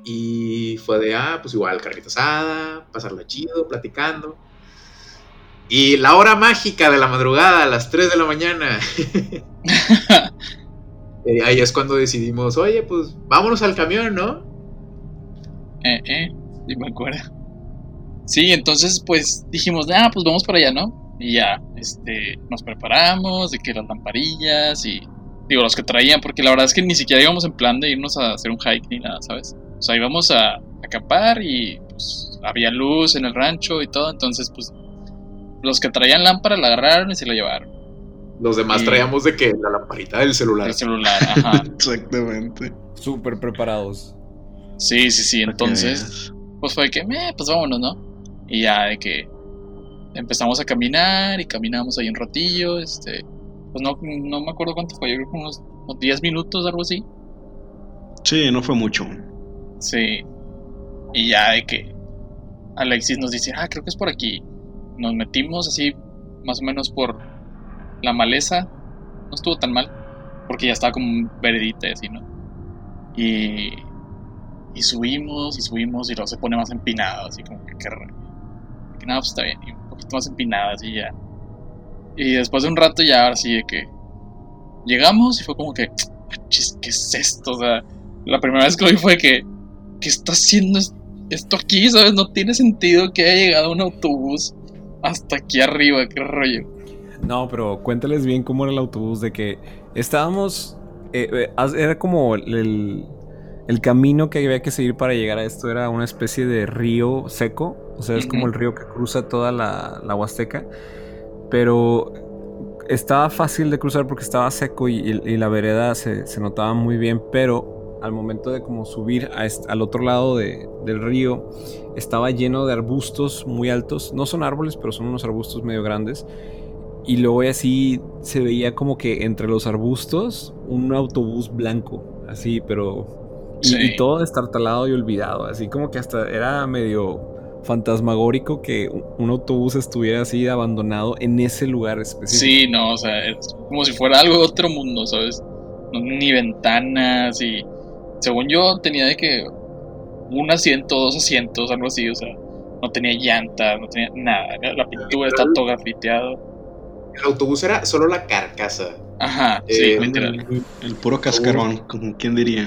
Y fue de, ah, pues igual, carnita asada, pasarla chido, platicando. Y la hora mágica de la madrugada, a las 3 de la mañana. Eh, ahí es cuando decidimos, oye, pues vámonos al camión, ¿no? Eh, eh, sí me acuerdo. Sí, entonces pues dijimos, ah, pues vamos para allá, ¿no? Y ya, este, nos preparamos, de que las lamparillas y, digo, los que traían, porque la verdad es que ni siquiera íbamos en plan de irnos a hacer un hike ni nada, ¿sabes? O sea, íbamos a acampar y pues había luz en el rancho y todo, entonces pues los que traían lámpara la agarraron y se la llevaron. Los demás Y- traíamos de que la lamparita del celular. El celular, ajá. Exactamente. Súper preparados. Sí, sí, sí, entonces... pues fue que, "Meh, pues vámonos, ¿no? Y ya de que empezamos a caminar y caminamos ahí un ratillo, este, pues no, no me acuerdo cuánto fue, yo creo que unos, unos 10 minutos, algo así. Sí, no fue mucho. Sí. Y ya de que Alexis nos dice, ah, creo que es por aquí. Nos metimos así, más o menos por la maleza. No estuvo tan mal, porque ya estaba como veredita y así, ¿no? Y, y subimos y subimos y luego se pone más empinado, así como que, raro. Que nada, pues está bien, y un poquito más empinado, así ya. Y después de un rato ya, ahora sí, de que llegamos y fue como que, "Achis, ¿qué es esto? O sea, la primera vez que lo vi fue que, ¿qué está haciendo es- esto aquí? ¿Sabes? No tiene sentido que haya llegado un autobús hasta aquí arriba, qué rollo. No, pero cuéntales bien cómo era el autobús de que estábamos... eh, eh, era como el, el- camino que había que seguir para llegar a esto era una especie de río seco. O sea, es como el río que cruza toda la, la Huasteca. Pero estaba fácil de cruzar porque estaba seco y, y- y la vereda se, se notaba muy bien. Pero al momento de como subir a al otro lado de- del río, estaba lleno de arbustos muy altos. No son árboles, pero son unos arbustos medio grandes. Y luego así se veía como que entre los arbustos un autobús blanco, así, pero... Y, Sí. y todo destartalado y olvidado, así como que hasta era medio fantasmagórico que un- autobús estuviera así abandonado en ese lugar específico. Sí, no, o sea, es como si fuera algo de otro mundo, ¿sabes? No, ni ventanas y según yo tenía de que un asiento, dos asientos, algo así, o sea, no tenía llantas, no tenía nada, la pintura está todo grafiteado. El autobús era solo la carcasa. Ajá, sí, Eh, literal. El puro cascarón, como quien diría.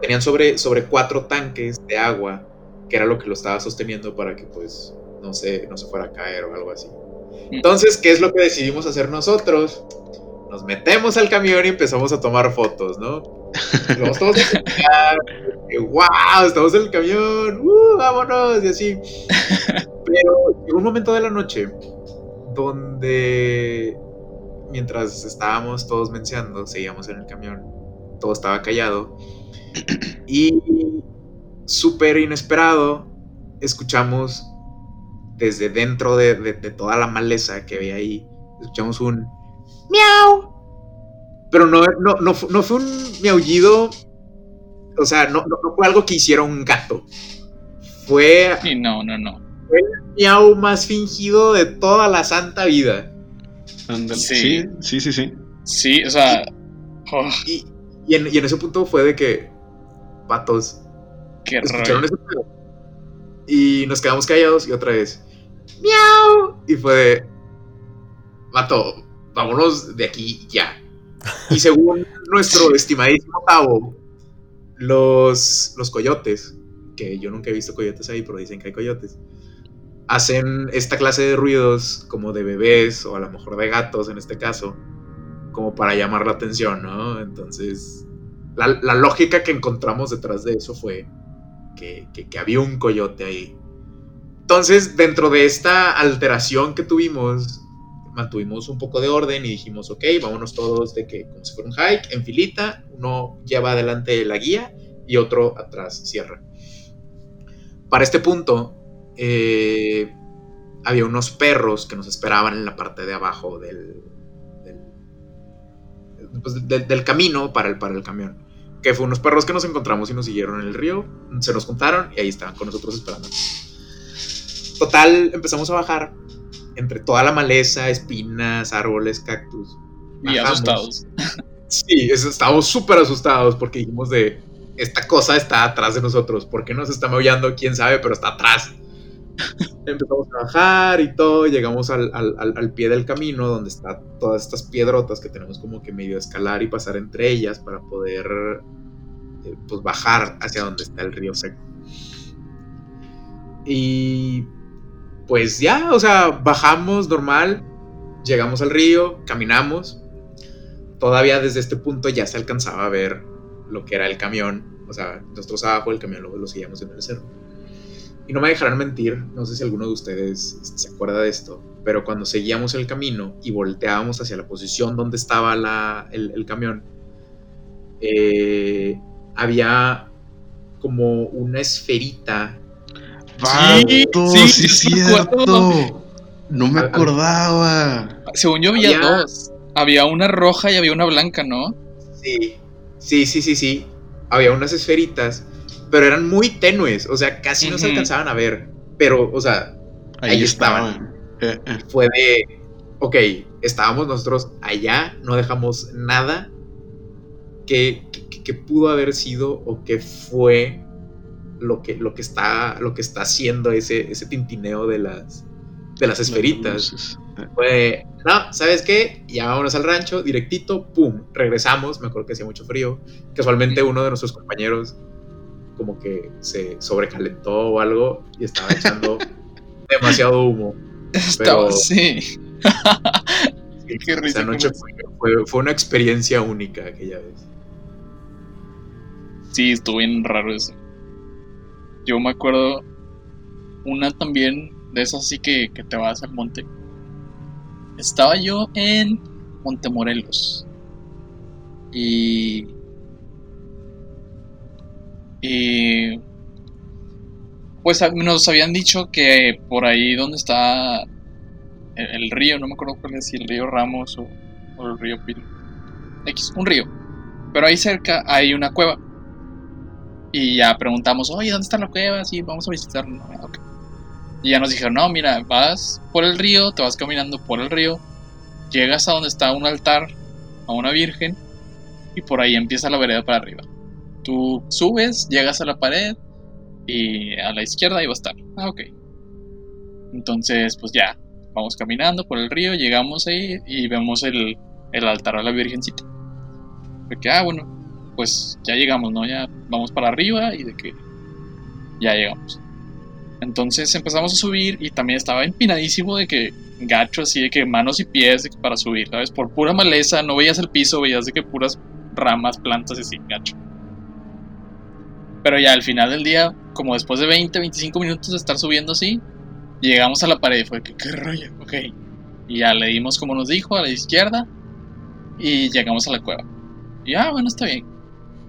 Tenían sobre, sobre cuatro tanques de agua, que era lo que lo estaba sosteniendo para que pues no se, no se fuera a caer o algo así. Entonces, ¿qué es lo que decidimos hacer nosotros? Nos metemos al camión y empezamos a tomar fotos, ¿no? Vamos todos wow, estamos en el camión, ¡uh, vámonos, y así. Pero llegó un momento de la noche donde mientras estábamos todos menseando, seguíamos en el camión, todo estaba callado. Y súper inesperado, escuchamos desde dentro de, de- de toda la maleza que había ahí, escuchamos un miau. Pero no, no, no, fu- no fue un miaullido, o sea, no, no- no fue algo que hiciera un gato. Fue Y no, no, no. el miau más fingido de toda la santa vida. Sí. Sí, sí, sí, sí. Sí, o sea. oh, Y, y en, y en ese punto fue de que, patos, qué escucharon rollo. ese pedo. Y nos quedamos callados y otra vez, miau. Y fue de, vato, vámonos de aquí ya. Y según nuestro estimadísimo Tavo, los, los coyotes, que yo nunca he visto coyotes ahí, pero dicen que hay coyotes, hacen esta clase de ruidos como de bebés o a lo mejor de gatos en este caso, como para llamar la atención, ¿no? Entonces, la, la lógica que encontramos detrás de eso fue que, que- que había un coyote ahí. Entonces, dentro de esta alteración que tuvimos, mantuvimos un poco de orden y dijimos, ok, vámonos todos de que como si un hike, en filita, uno lleva adelante la guía y otro atrás cierra. Para este punto, eh, había unos perros que nos esperaban en la parte de abajo del, del, pues, del- del camino para el, para el camión. Que fue unos perros que nos encontramos y nos siguieron en el río, se nos juntaron y ahí estaban con nosotros esperando. Total, empezamos a bajar entre toda la maleza, espinas, árboles, cactus. Y Bajamos. asustados. Sí, estábamos súper asustados porque dijimos de, esta cosa está atrás de nosotros, ¿por qué nos está maullando? ¿Quién sabe? Pero está atrás. Empezamos a bajar y todo, llegamos al, al- al- pie del camino donde están todas estas piedrotas que tenemos como que medio escalar y pasar entre ellas para poder eh, pues bajar hacia donde está el río seco. Y pues ya, o sea, bajamos normal, llegamos al río, caminamos. Todavía desde este punto ya se alcanzaba a ver lo que era el camión. O sea, nosotros abajo, el camión luego lo seguíamos en el cerro. Y no me dejarán mentir, no sé si alguno de ustedes se acuerda de esto, pero cuando seguíamos el camino y volteábamos hacia la posición donde estaba la- el, camión, eh, había como una esferita Sí, Vato, sí, sí, es sí. No me A- a- acordaba. Según yo había Había- dos. Había una roja y había una blanca, ¿no? Sí, sí, sí, sí, sí. Había unas esferitas, pero eran muy tenues, o sea, casi no se alcanzaban a ver. Pero, o sea, Ahí, Ahí estaban. Eh, eh. fue de, ok, estábamos nosotros allá, no dejamos nada que, que, que pudo haber sido o que fue lo que, lo que, está, lo que está haciendo ese, ese tintineo de las, de las esferitas. Fue, no, ¿sabes qué? Ya vámonos al rancho, directito, pum, regresamos, me acuerdo que hacía mucho frío. Casualmente uno de nuestros compañeros como que se sobrecalentó o algo y estaba echando demasiado humo. Estaba Pero- sí. Sí, Qué risa, Esa noche ¿cómo fue, fue- fue una experiencia única aquella vez. Sí, estuvo bien raro eso. Yo me acuerdo una también de esas así que, que te vas al monte. Estaba yo en Montemorelos. Y. Y. Pues nos habían dicho que por ahí donde está el, río, no me acuerdo cuál es, si el río Ramos o, o el río Pil. X, un río. Pero ahí cerca hay una cueva. Y ya preguntamos, oye, ¿dónde está la cueva? Sí, vamos a visitarla. Ok. Y ya nos dijeron, no, mira, vas por el río, te vas caminando por el río, llegas a donde está un altar a una virgen y por ahí empieza la vereda para arriba. Tú subes, llegas a la pared y a la izquierda va a estar. Ah, ok. Entonces, pues ya, vamos caminando por el río, llegamos ahí y vemos el, el altar a la virgencita. Porque, ah, bueno, pues ya llegamos, ¿no? Ya vamos para arriba y de que ya llegamos. Entonces empezamos a subir y también estaba empinadísimo de que gacho así de que manos y pies para subir, ¿sabes? Por pura maleza, no veías el piso, veías de que puras ramas, plantas y así, gacho. Pero ya al final del día, como después de 20, 25 minutos de estar subiendo así, llegamos a la pared y fue que, ¿qué rollo? Ok. Y ya le dimos como nos dijo, a la izquierda, y llegamos a la cueva. Y ah, bueno, está bien.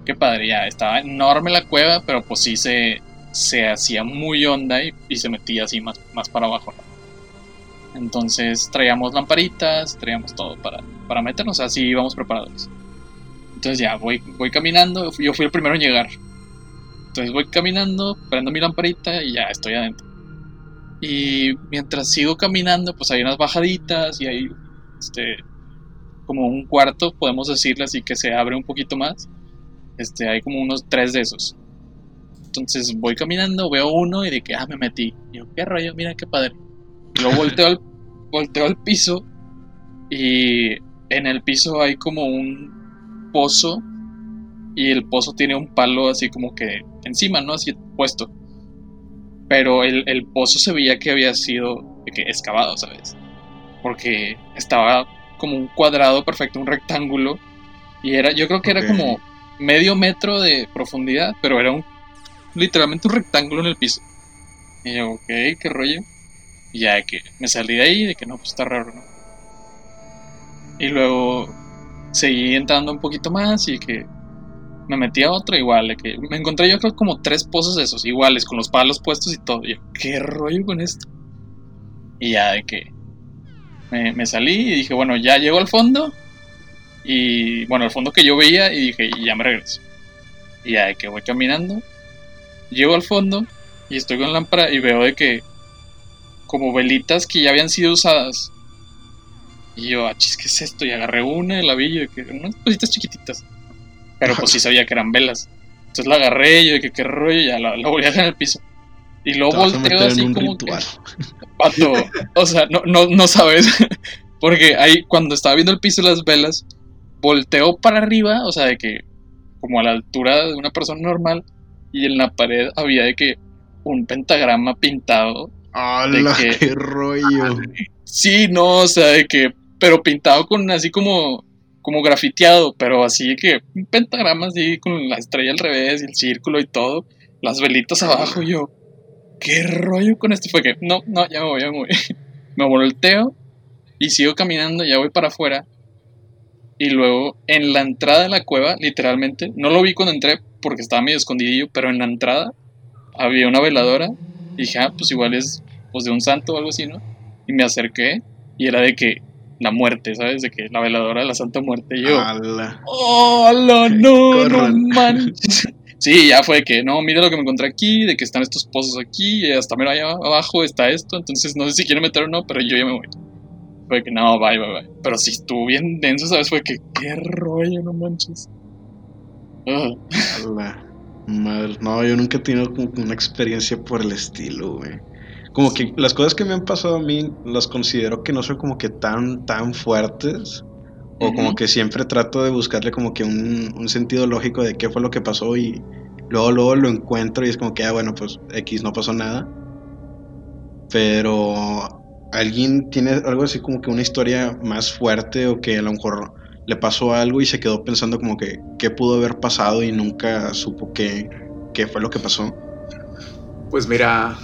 Qué padre, ya estaba enorme la cueva, pero pues sí se, se hacía muy honda y, y se metía así más, más para abajo. ¿no? Entonces traíamos lamparitas, traíamos todo para, para meternos, así íbamos preparados. Entonces ya voy, voy caminando, yo fui el primero en llegar. Entonces voy caminando, prendo mi lamparita y ya estoy adentro. Y mientras sigo caminando, pues hay unas bajaditas y hay este, como un cuarto, podemos decirle así que se abre un poquito más. Este, hay como unos tres de esos. Entonces voy caminando, veo uno y de que, ah, me metí. Y yo, qué rollo, mira qué padre. Y luego volteo al, volteo al piso y en el piso hay como un pozo y el pozo tiene un palo así como que encima, ¿no? Así puesto. Pero el, el pozo se veía que había sido de que excavado, ¿sabes? Porque estaba como un cuadrado perfecto, un rectángulo. Y era, yo creo que era como medio metro de profundidad, pero era un literalmente un rectángulo en el piso. Y yo, ok, qué rollo. Y ya que me salí de ahí, de que no, pues está raro, ¿no? Y luego seguí entrando un poquito más y que me metí a otro igual, de que me encontré yo creo como tres pozos de esos, iguales, con los palos puestos y todo. Y yo, qué rollo con esto. Y ya de que me, me salí y dije, bueno, ya llego al fondo. Y bueno, al fondo que yo veía y dije, y ya me regreso. Y ya de que voy caminando, llego al fondo y estoy con la lámpara y veo de que como velitas que ya habían sido usadas. Y yo, ah, chis, ¿qué es esto? Y agarré una y la vi y de que unas cositas chiquititas. Pero pues sí sabía que eran velas. Entonces la agarré y yo de que qué rollo, y ya la, la volví a dejar en el piso. Y luego volteo así como ritual. que. Pato, o sea, no, no, no sabes. Porque ahí, cuando estaba viendo el piso las velas, volteo para arriba, o sea, de que, como a la altura de una persona normal, y en la pared había de que un pentagrama pintado. ¡Hala, que- qué rollo! Sí, no, o sea, de que, pero pintado con así como, como grafiteado, pero así de que un pentagrama así con la estrella al revés y el círculo y todo, las velitas abajo, yo, ¿qué rollo con esto? Fue que, no, no, ya me voy, ya me voy. me volteo y sigo caminando, ya voy para afuera. Y luego en la entrada de la cueva, literalmente, no lo vi cuando entré porque estaba medio escondidillo, pero en la entrada había una veladora. Y dije, ah, pues igual es pues, de un santo o algo así, ¿no? Y me acerqué y era de que la muerte, ¿sabes? De que la veladora de la Santa Muerte. Y yo, ¡Hala! ¡Oh, ala, no, no manches! Sí, ya fue de que, no, mira lo que me encontré aquí, de que están estos pozos aquí, y hasta mira allá abajo está esto, entonces no sé si quiere meter o no, pero yo ya me voy. Fue que, no, bye, bye, bye. Pero sí estuvo bien denso, ¿sabes? Fue que, qué rollo, no manches. ¡Hala! Madre. No, yo nunca he tenido como una experiencia por el estilo, güey. Como que las cosas que me han pasado a mí las considero que no son como que tan, tan fuertes. O como Ujú. que siempre trato de buscarle como que un, un sentido lógico de qué fue lo que pasó y luego, luego lo encuentro y es como que, ah, bueno, pues X no pasó nada. Pero alguien tiene algo así como que una historia más fuerte o que a lo mejor le pasó algo y se quedó pensando como que qué pudo haber pasado y nunca supo qué, qué fue lo que pasó. Pues mira,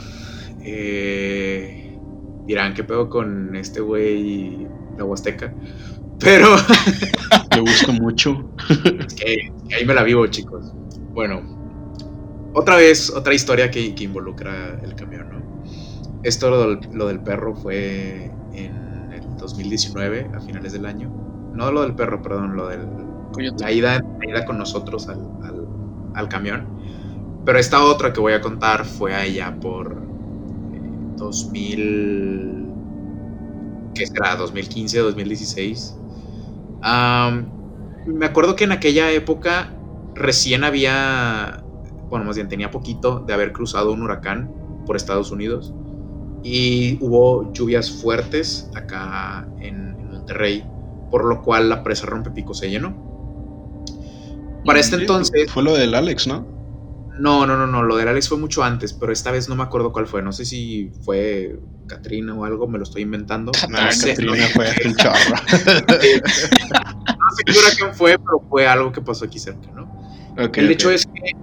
eh, dirán qué pedo con este güey la Huasteca. Pero Le busco mucho. es que, que ahí me la vivo, chicos. Bueno, otra vez, otra historia que, que involucra el camión, ¿no? Esto, lo del, lo del perro, fue en el 2019, a finales del año. No lo del perro, perdón, lo del la ida, la ida con nosotros al, al- al camión. Pero esta otra que voy a contar fue allá por eh, 2000. ¿Qué será? 2015, 2016. Am, me acuerdo que en aquella época recién había. Bueno, más bien tenía poquito de haber cruzado un huracán por Estados Unidos. Y hubo lluvias fuertes acá en, en Monterrey, por lo cual la presa Rompepico se llenó. Para este entonces, Fue lo del Alex, ¿no? no, no, no, no, lo del Alex fue mucho antes, pero esta vez no me acuerdo cuál fue. No sé si fue Katrina o algo, me lo estoy inventando. No, No sé, no, fue un chorro. no sé qué huracán fue, pero fue algo que pasó aquí cerca, ¿no? El hecho es que,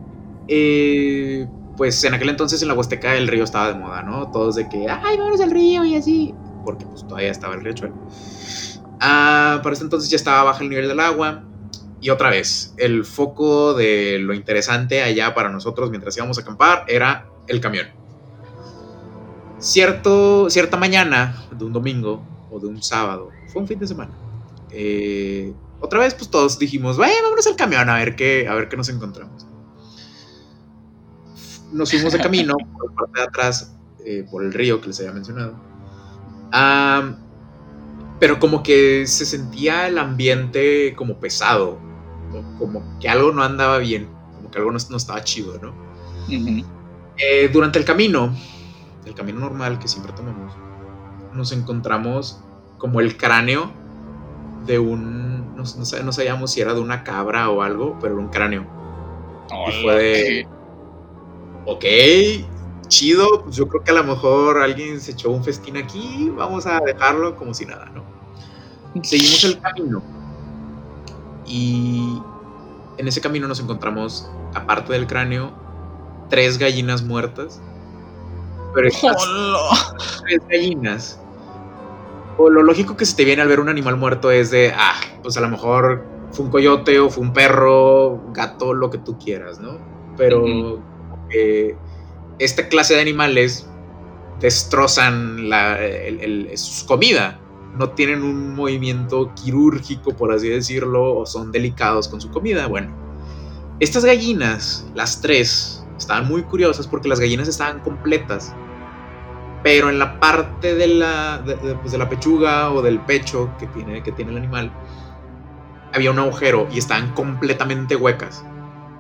eh, pues en aquel entonces en la Huasteca el río estaba de moda, ¿no? Todos de que, ay, vamos al río y así, porque pues todavía estaba el riachuelo. Ah, para este entonces ya estaba bajo el nivel del agua y otra vez, el foco de lo interesante allá para nosotros mientras íbamos a acampar era el camión. Cierto, cierta mañana de un domingo o de un sábado, fue un fin de semana. eh, otra vez, pues todos dijimos, vaya, vámonos al camión a ver qué, a ver qué nos encontramos. Nos fuimos de camino por la parte de atrás, eh, por el río que les había mencionado. Ah, pero como que se sentía el ambiente como pesado, como que algo no andaba bien, como que algo no, no estaba chido, ¿no? Ujú. Eh, durante el camino, el camino normal que siempre tomamos, nos encontramos como el cráneo de un, no, no, no sabíamos si era de una cabra o algo, pero era un cráneo. Y fue de- Ok, chido, pues yo creo que a lo mejor alguien se echó un festín aquí, vamos a dejarlo como si nada, ¿no? Seguimos el camino y en ese camino nos encontramos, aparte del cráneo, tres gallinas muertas. Pero estas tres gallinas, o lo lógico que se te viene al ver un animal muerto es de, ah, pues a lo mejor fue un coyote o fue un perro, gato, lo que tú quieras, ¿no? Pero. Eh, esta clase de animales destrozan la, el- el- su comida. No tienen un movimiento quirúrgico, por así decirlo, o son delicados con su comida. Bueno, estas gallinas, las tres, estaban muy curiosas porque las gallinas estaban completas. Pero en la parte de la, de, de- pues, de la pechuga o del pecho que tiene, que tiene el animal, había un agujero y estaban completamente huecas.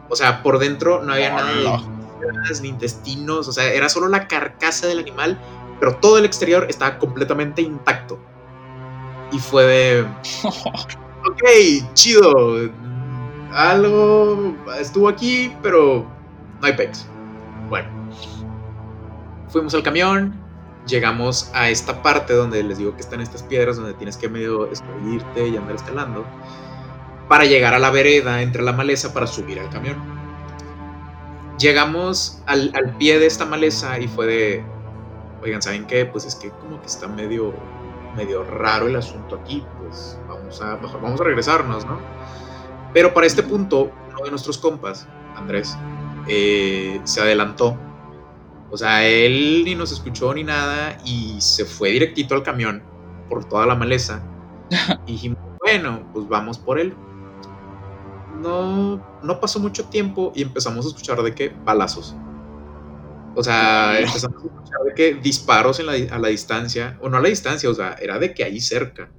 O sea, por dentro no había nada. Vísceras, ni intestinos, o sea, era solo la carcasa del animal, pero todo el exterior estaba completamente intacto. Y fue de, ok, chido, algo estuvo aquí, pero no hay pex. Bueno, fuimos al camión, llegamos a esta parte donde les digo que están estas piedras, donde tienes que medio escabirte y andar escalando, para llegar a la vereda entre la maleza para subir al camión llegamos al, al pie de esta maleza y fue de, oigan, ¿saben qué? Pues es que como que está medio, medio raro el asunto aquí, pues vamos a, mejor vamos a regresarnos, ¿no? Pero para este punto, uno de nuestros compas, Andrés, eh, se adelantó. O sea, él ni nos escuchó ni nada y se fue directito al camión por toda la maleza. Y dijimos, bueno, pues vamos por él no, no pasó mucho tiempo y empezamos a escuchar de que balazos. O sea, empezamos a escuchar de que disparos en la, a la distancia, o no a la distancia, o sea, era de que ahí cerca.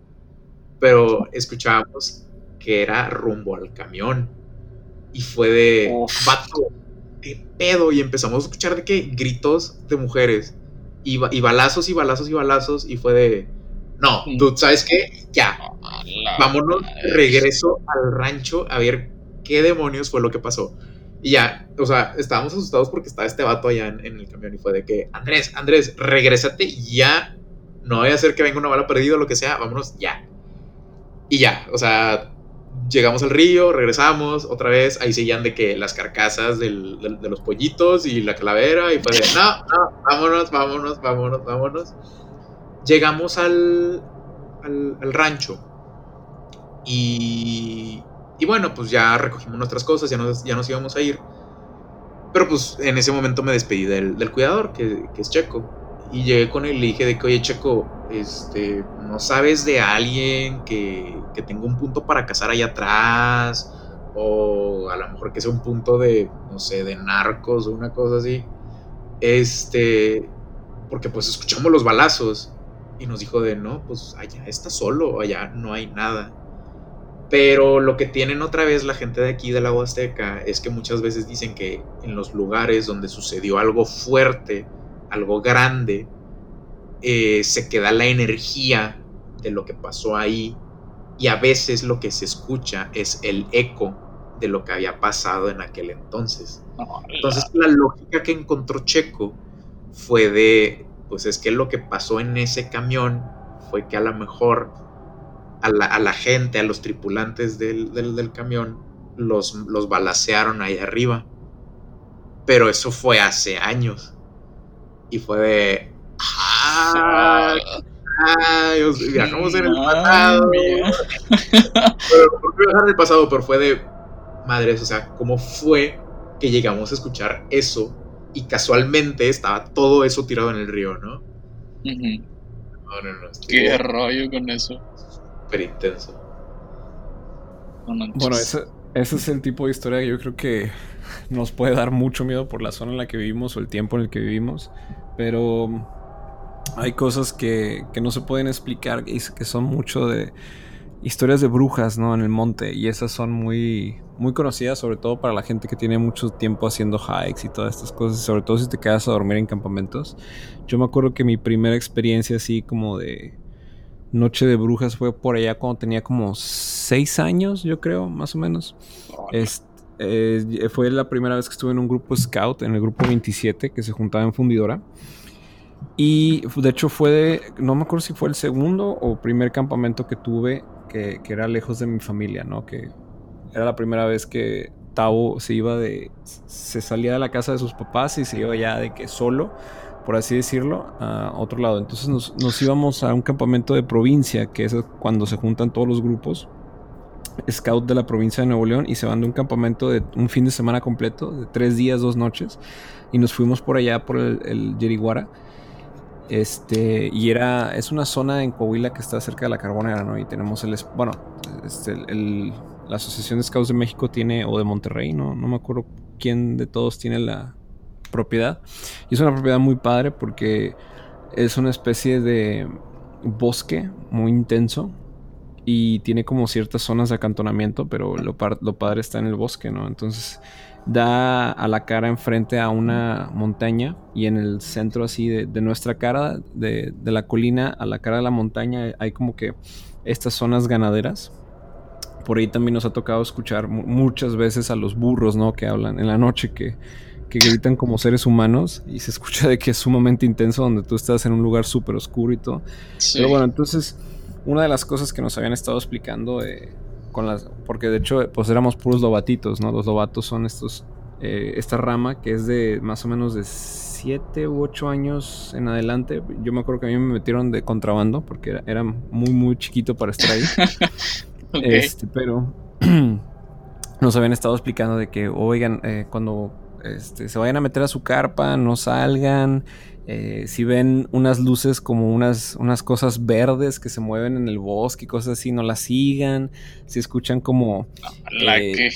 Pero escuchábamos que era rumbo al camión. Y fue de vato, qué pedo. Y empezamos a escuchar de que gritos de mujeres. Y balazos y balazos y balazos. Y fue de. No, Mm. dude, ¿sabes qué? Ya, vámonos, regreso al rancho a ver qué demonios fue lo que pasó. Y ya, o sea, estábamos asustados porque estaba este vato allá en, en el camión y fue de que, Andrés, Andrés, regrésate ya. No vaya a ser que venga una bala perdida o lo que sea, vámonos ya. Y ya, o sea, llegamos al río, regresamos otra vez, ahí seguían de que las carcasas del- del- de los pollitos y la calavera y fue de, no, no, vámonos, vámonos, vámonos, vámonos. Llegamos al, al, rancho y, y bueno, pues ya recogimos nuestras cosas, ya nos, ya nos íbamos a ir. Pero pues en ese momento me despedí del, del cuidador, que, que es Checo. Y llegué con él y le dije de que, oye Checo, este, ¿no sabes de alguien que, que tenga un punto para cazar allá atrás? O a lo mejor que sea un punto de, no sé, de narcos o una cosa así. Este, porque pues escuchamos los balazos y nos dijo de, no, pues allá está solo, allá no hay nada. Pero lo que tienen otra vez la gente de aquí de la Huasteca es que muchas veces dicen que en los lugares donde sucedió algo fuerte, algo grande, eh, se queda la energía de lo que pasó ahí y a veces lo que se escucha es el eco de lo que había pasado en aquel entonces. Entonces la lógica que encontró Checo fue de, pues es que lo que pasó en ese camión fue que a lo mejor a la, a la gente, a los tripulantes del, del- del camión, los, los balacearon ahí arriba. Pero eso fue hace años. Y fue de... ¡Ah! Ay, o sea, viajamos en el pasado. Pero, ¿Por qué viajar en el pasado? Pero fue de madres, o sea, ¿cómo fue que llegamos a escuchar eso? Y casualmente estaba todo eso tirado en el río, ¿no? No, no, no. Qué rollo con eso. súper intenso. No. Bueno, ese, ese es el tipo de historia que yo creo que nos puede dar mucho miedo por la zona en la que vivimos o el tiempo en el que vivimos. Pero hay cosas que, que no se pueden explicar y que son mucho de historias de brujas, ¿no? En el monte. Y esas son muy, muy conocidas, sobre todo para la gente que tiene mucho tiempo haciendo hikes y todas estas cosas. Sobre todo si te quedas a dormir en campamentos. Yo me acuerdo que mi primera experiencia así como de Noche de Brujas fue por allá cuando tenía como 6 años, yo creo, más o menos. Es- eh, fue la primera vez que estuve en un grupo scout, en el grupo 27, que se juntaba en Fundidora. Y de hecho fue de, no me acuerdo si fue el segundo o primer campamento que tuve que, que era lejos de mi familia, ¿no? Que era la primera vez que Tavo se iba de, se salía de la casa de sus papás y se iba ya de que solo, por así decirlo, a otro lado. Entonces nos, nos íbamos a un campamento de provincia, que es cuando se juntan todos los grupos scout de la provincia de Nuevo León y se van de un campamento de un fin de semana completo, de tres días, dos noches, y nos fuimos por allá por el, el Yeriguara. Este, y era, es una zona en Coahuila que está cerca de la Carbonera, ¿no? Y tenemos el, bueno, este, el- la Asociación de Scouts de México tiene, o de Monterrey, ¿no? Me acuerdo quién de todos tiene la propiedad. Y es una propiedad muy padre porque es una especie de bosque muy intenso y tiene como ciertas zonas de acantonamiento, pero lo, padre está en el bosque, ¿no? Entonces da a la cara enfrente a una montaña y en el centro así de, nuestra cara, de la colina a la cara de la montaña, hay como que estas zonas ganaderas. Por ahí también nos ha tocado escuchar mu- muchas veces a los burros, ¿no? Que hablan en la noche, que, que gritan como seres humanos y se escucha de que es sumamente intenso donde tú estás en un lugar súper oscuro y todo. Sí. Pero bueno, entonces, una de las cosas que nos habían estado explicando, eh, con las, porque de hecho, pues éramos puros lobatitos, ¿no? Los lobatos son estos, eh, esta rama que es de más o menos de 7 u 8 años en adelante. Yo me acuerdo que a mí me metieron de contrabando porque era, era muy, muy chiquito para estar ahí. Este, pero nos habían estado explicando de que, oigan, eh, cuando este, se vayan a meter a su carpa, no salgan. eh, si ven unas luces como unas, unas cosas verdes que se mueven en el bosque y cosas así, no las sigan. Si escuchan como eh, que.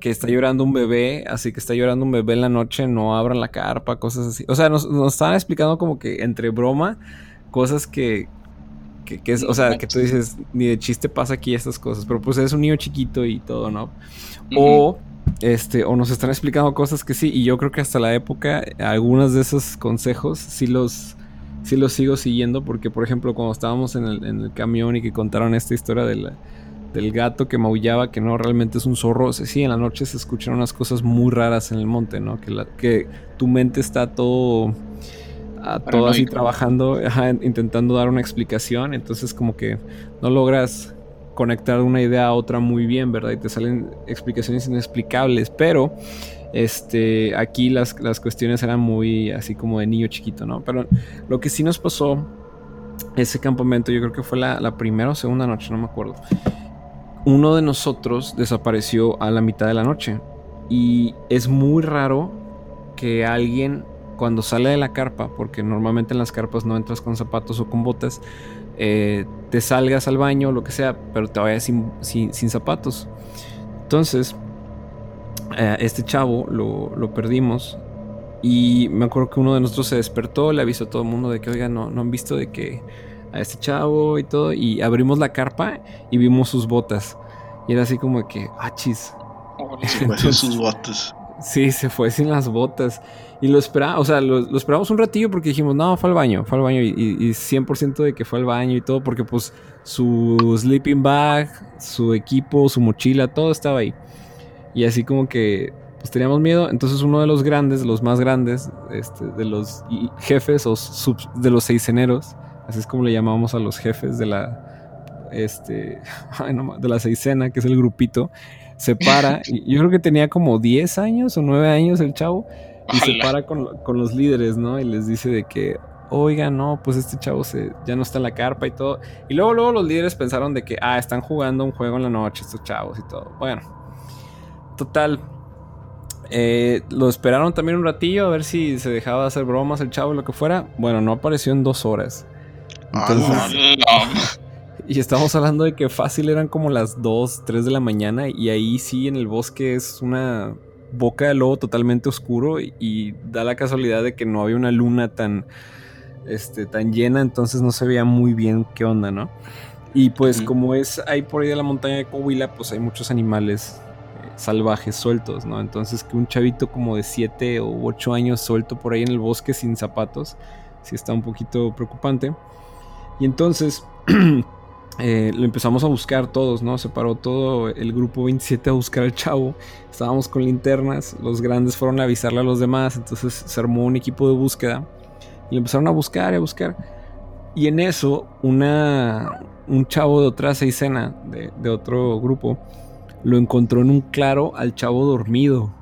que está llorando un bebé, así que está llorando un bebé en la noche, no abran la carpa, cosas así. O sea, nos, nos estaban explicando como que entre broma, cosas que, que, que es, o sea, que tú dices, ni de chiste pasa aquí estas cosas, pero pues es un niño chiquito y todo, ¿no? O, este, o nos están explicando cosas que sí, y yo creo que hasta la época, algunos de esos consejos sí los, sí los sigo siguiendo, porque por ejemplo, cuando estábamos en el, en el camión y que contaron esta historia de la- del gato que maullaba, que no realmente es un zorro, sí, en la noche se escuchan unas cosas muy raras en el monte, ¿no? Que, la- que tu mente está todo... a- todo así trabajando, ajá, intentando dar una explicación, entonces como que no logras conectar una idea a otra muy bien, ¿verdad? Y te salen explicaciones inexplicables, pero este, aquí las, las cuestiones eran muy así como de niño chiquito, ¿no? Pero lo que sí nos pasó, ese campamento, yo creo que fue la, la primera o segunda noche, no me acuerdo. Uno de nosotros desapareció a la mitad de la noche y es muy raro que alguien cuando sale de la carpa, porque normalmente en las carpas no entras con zapatos o con botas, eh, te salgas al baño o lo que sea, pero te vayas sin, sin- sin zapatos. Entonces, eh, este chavo lo, lo perdimos y me acuerdo que uno de nosotros se despertó, le avisó a todo el mundo de que, oigan, no, no han visto de que a este chavo y todo, y abrimos la carpa y vimos sus botas. Y era así como que, ah, chis. Se fue sin sus botas. Sí, se fue sin las botas. Y lo esperaba, o sea, lo, lo esperamos un ratillo porque dijimos, no, fue al baño, fue al baño. Y, y- y 100% de que fue al baño y todo, porque pues su sleeping bag, su equipo, su mochila, todo estaba ahí. Y así como que, pues teníamos miedo. Entonces uno de los grandes, los más grandes, este, de los jefes o de los seiseneros, así es como le llamamos a los jefes de la, este, ay, no ma- de la seisena, que es el grupito, se para. yo creo que tenía como 10 años o 9 años el chavo. Y se para con, con los líderes, ¿no? Y les dice de que, oiga, no, pues este chavo se, ya no está en la carpa y todo. Y luego, luego los líderes pensaron de que, ah, están jugando un juego en la noche estos chavos y todo. Bueno, total. Eh, lo esperaron también un ratillo a ver si se dejaba de hacer bromas el chavo o lo que fuera. Bueno, no apareció en dos horas. Entonces, y estamos hablando de que fácil eran como las 2, 3 de la mañana y ahí sí en el bosque es una boca de lobo totalmente oscuro y, da la casualidad de que no había una luna tan, este, tan llena, entonces no se veía muy bien qué onda, ¿no? Y pues como es ahí por ahí de la montaña de Coahuila, pues hay muchos animales eh, salvajes sueltos, ¿no? Entonces que un chavito como de 7 o 8 años suelto por ahí en el bosque sin zapatos, sí está un poquito preocupante. Y entonces Eh, lo empezamos a buscar todos, ¿no? Se paró todo el grupo 27 a buscar al chavo. Estábamos con linternas, los grandes fueron a avisarle a los demás, entonces se armó un equipo de búsqueda y lo empezaron a buscar y a buscar. Y en eso, una, un chavo de otra seisena, de, de otro grupo, lo encontró en un claro al chavo dormido.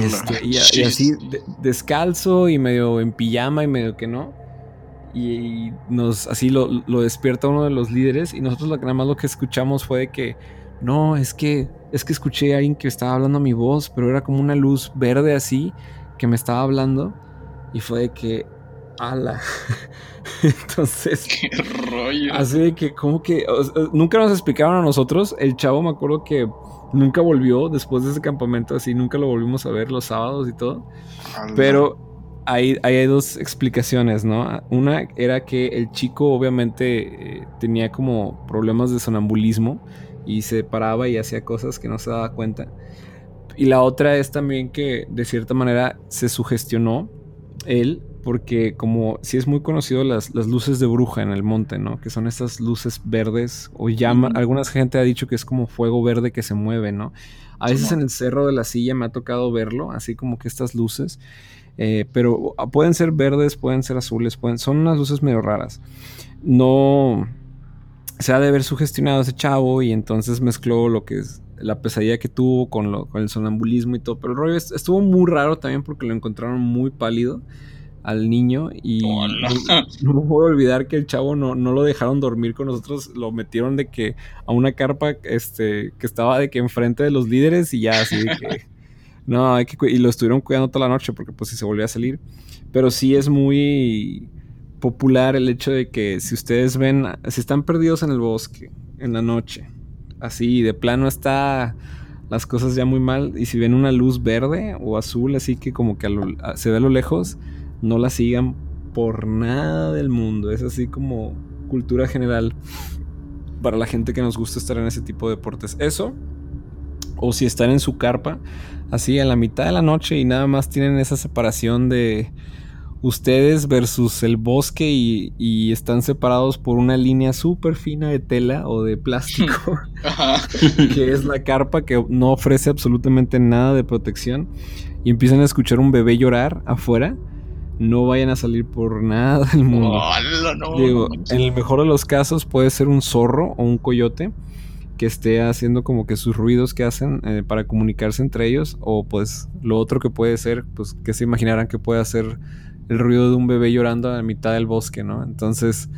Este, y, así descalzo y medio en pijama y medio que no y nos así lo, despierta uno de los líderes y nosotros lo nada más lo que escuchamos fue de que no, es que es que escuché a alguien que estaba hablando a mi voz, pero era como una luz verde así que me estaba hablando y fue de que ala. Entonces, qué rollo. Así de que como que nunca nos explicaron a nosotros, el chavo me acuerdo que nunca volvió después de ese campamento así, nunca lo volvimos a ver los sábados y todo. Pero hay, hay, dos explicaciones, ¿no? Una era que el chico obviamente eh, tenía como problemas de sonambulismo y se paraba y hacía cosas que no se daba cuenta. Y la otra es también que de cierta manera se sugestionó él porque como si es muy conocido las, las, luces de bruja en el monte, ¿no? Que son estas luces verdes o llama, alguna gente ha dicho que es como fuego verde que se mueve, ¿no? A veces en el cerro de la silla me ha tocado verlo, así como que estas luces. Eh, pero pueden ser verdes, pueden ser azules, pueden, son unas luces medio raras. No se ha de haber sugestionado ese chavo y entonces mezcló lo que es la pesadilla que tuvo con, lo, con el sonambulismo y todo. Pero el rollo estuvo muy raro también porque lo encontraron muy pálido al niño y no, me puedo olvidar que el chavo no, no, lo dejaron dormir con nosotros, lo metieron de que a una carpa este, que estaba de que enfrente de los líderes y ya así de que no, hay que y lo estuvieron cuidando toda la noche porque pues si se volvía a salir. Pero sí es muy popular el hecho de que si ustedes ven, si están perdidos en el bosque en la noche, así de plano está las cosas ya muy mal y si ven una luz verde o azul así que como que se ve a lo lejos, no la sigan por nada del mundo. Es así como cultura general para la gente que nos gusta estar en ese tipo de deportes. Eso o si están en su carpa, así a la mitad de la noche y nada más tienen esa separación de ustedes versus el bosque y, están separados por una línea súper fina de tela o de plástico, que es la carpa que no ofrece absolutamente nada de protección y empiezan a escuchar un bebé llorar afuera. No vayan a salir por nada del mundo. Digo, en el mejor de los casos puede ser un zorro o un coyote que esté haciendo como que sus ruidos que hacen eh, para comunicarse entre ellos o pues lo otro que puede ser pues que se imaginaran que puede hacer el ruido de un bebé llorando a la mitad del bosque, ¿no? Entonces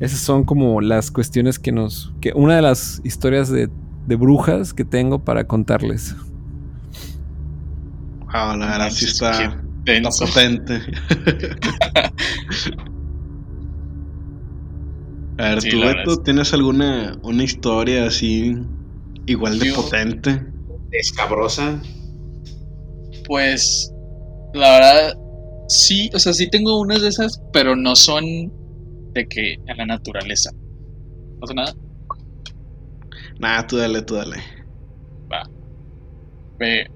esas son como las cuestiones que nos que una de las historias de, de brujas que tengo para contarles. Ah, la verdad sí está, está potente. A ver, tú, Beto, ¿tienes alguna una historia así igual de potente? Escabrosa. Pues, la verdad, sí, o sea, sí tengo unas de esas, pero no son de que en la naturaleza. ¿No sé nada? Nada, tú dale, tú dale. Va.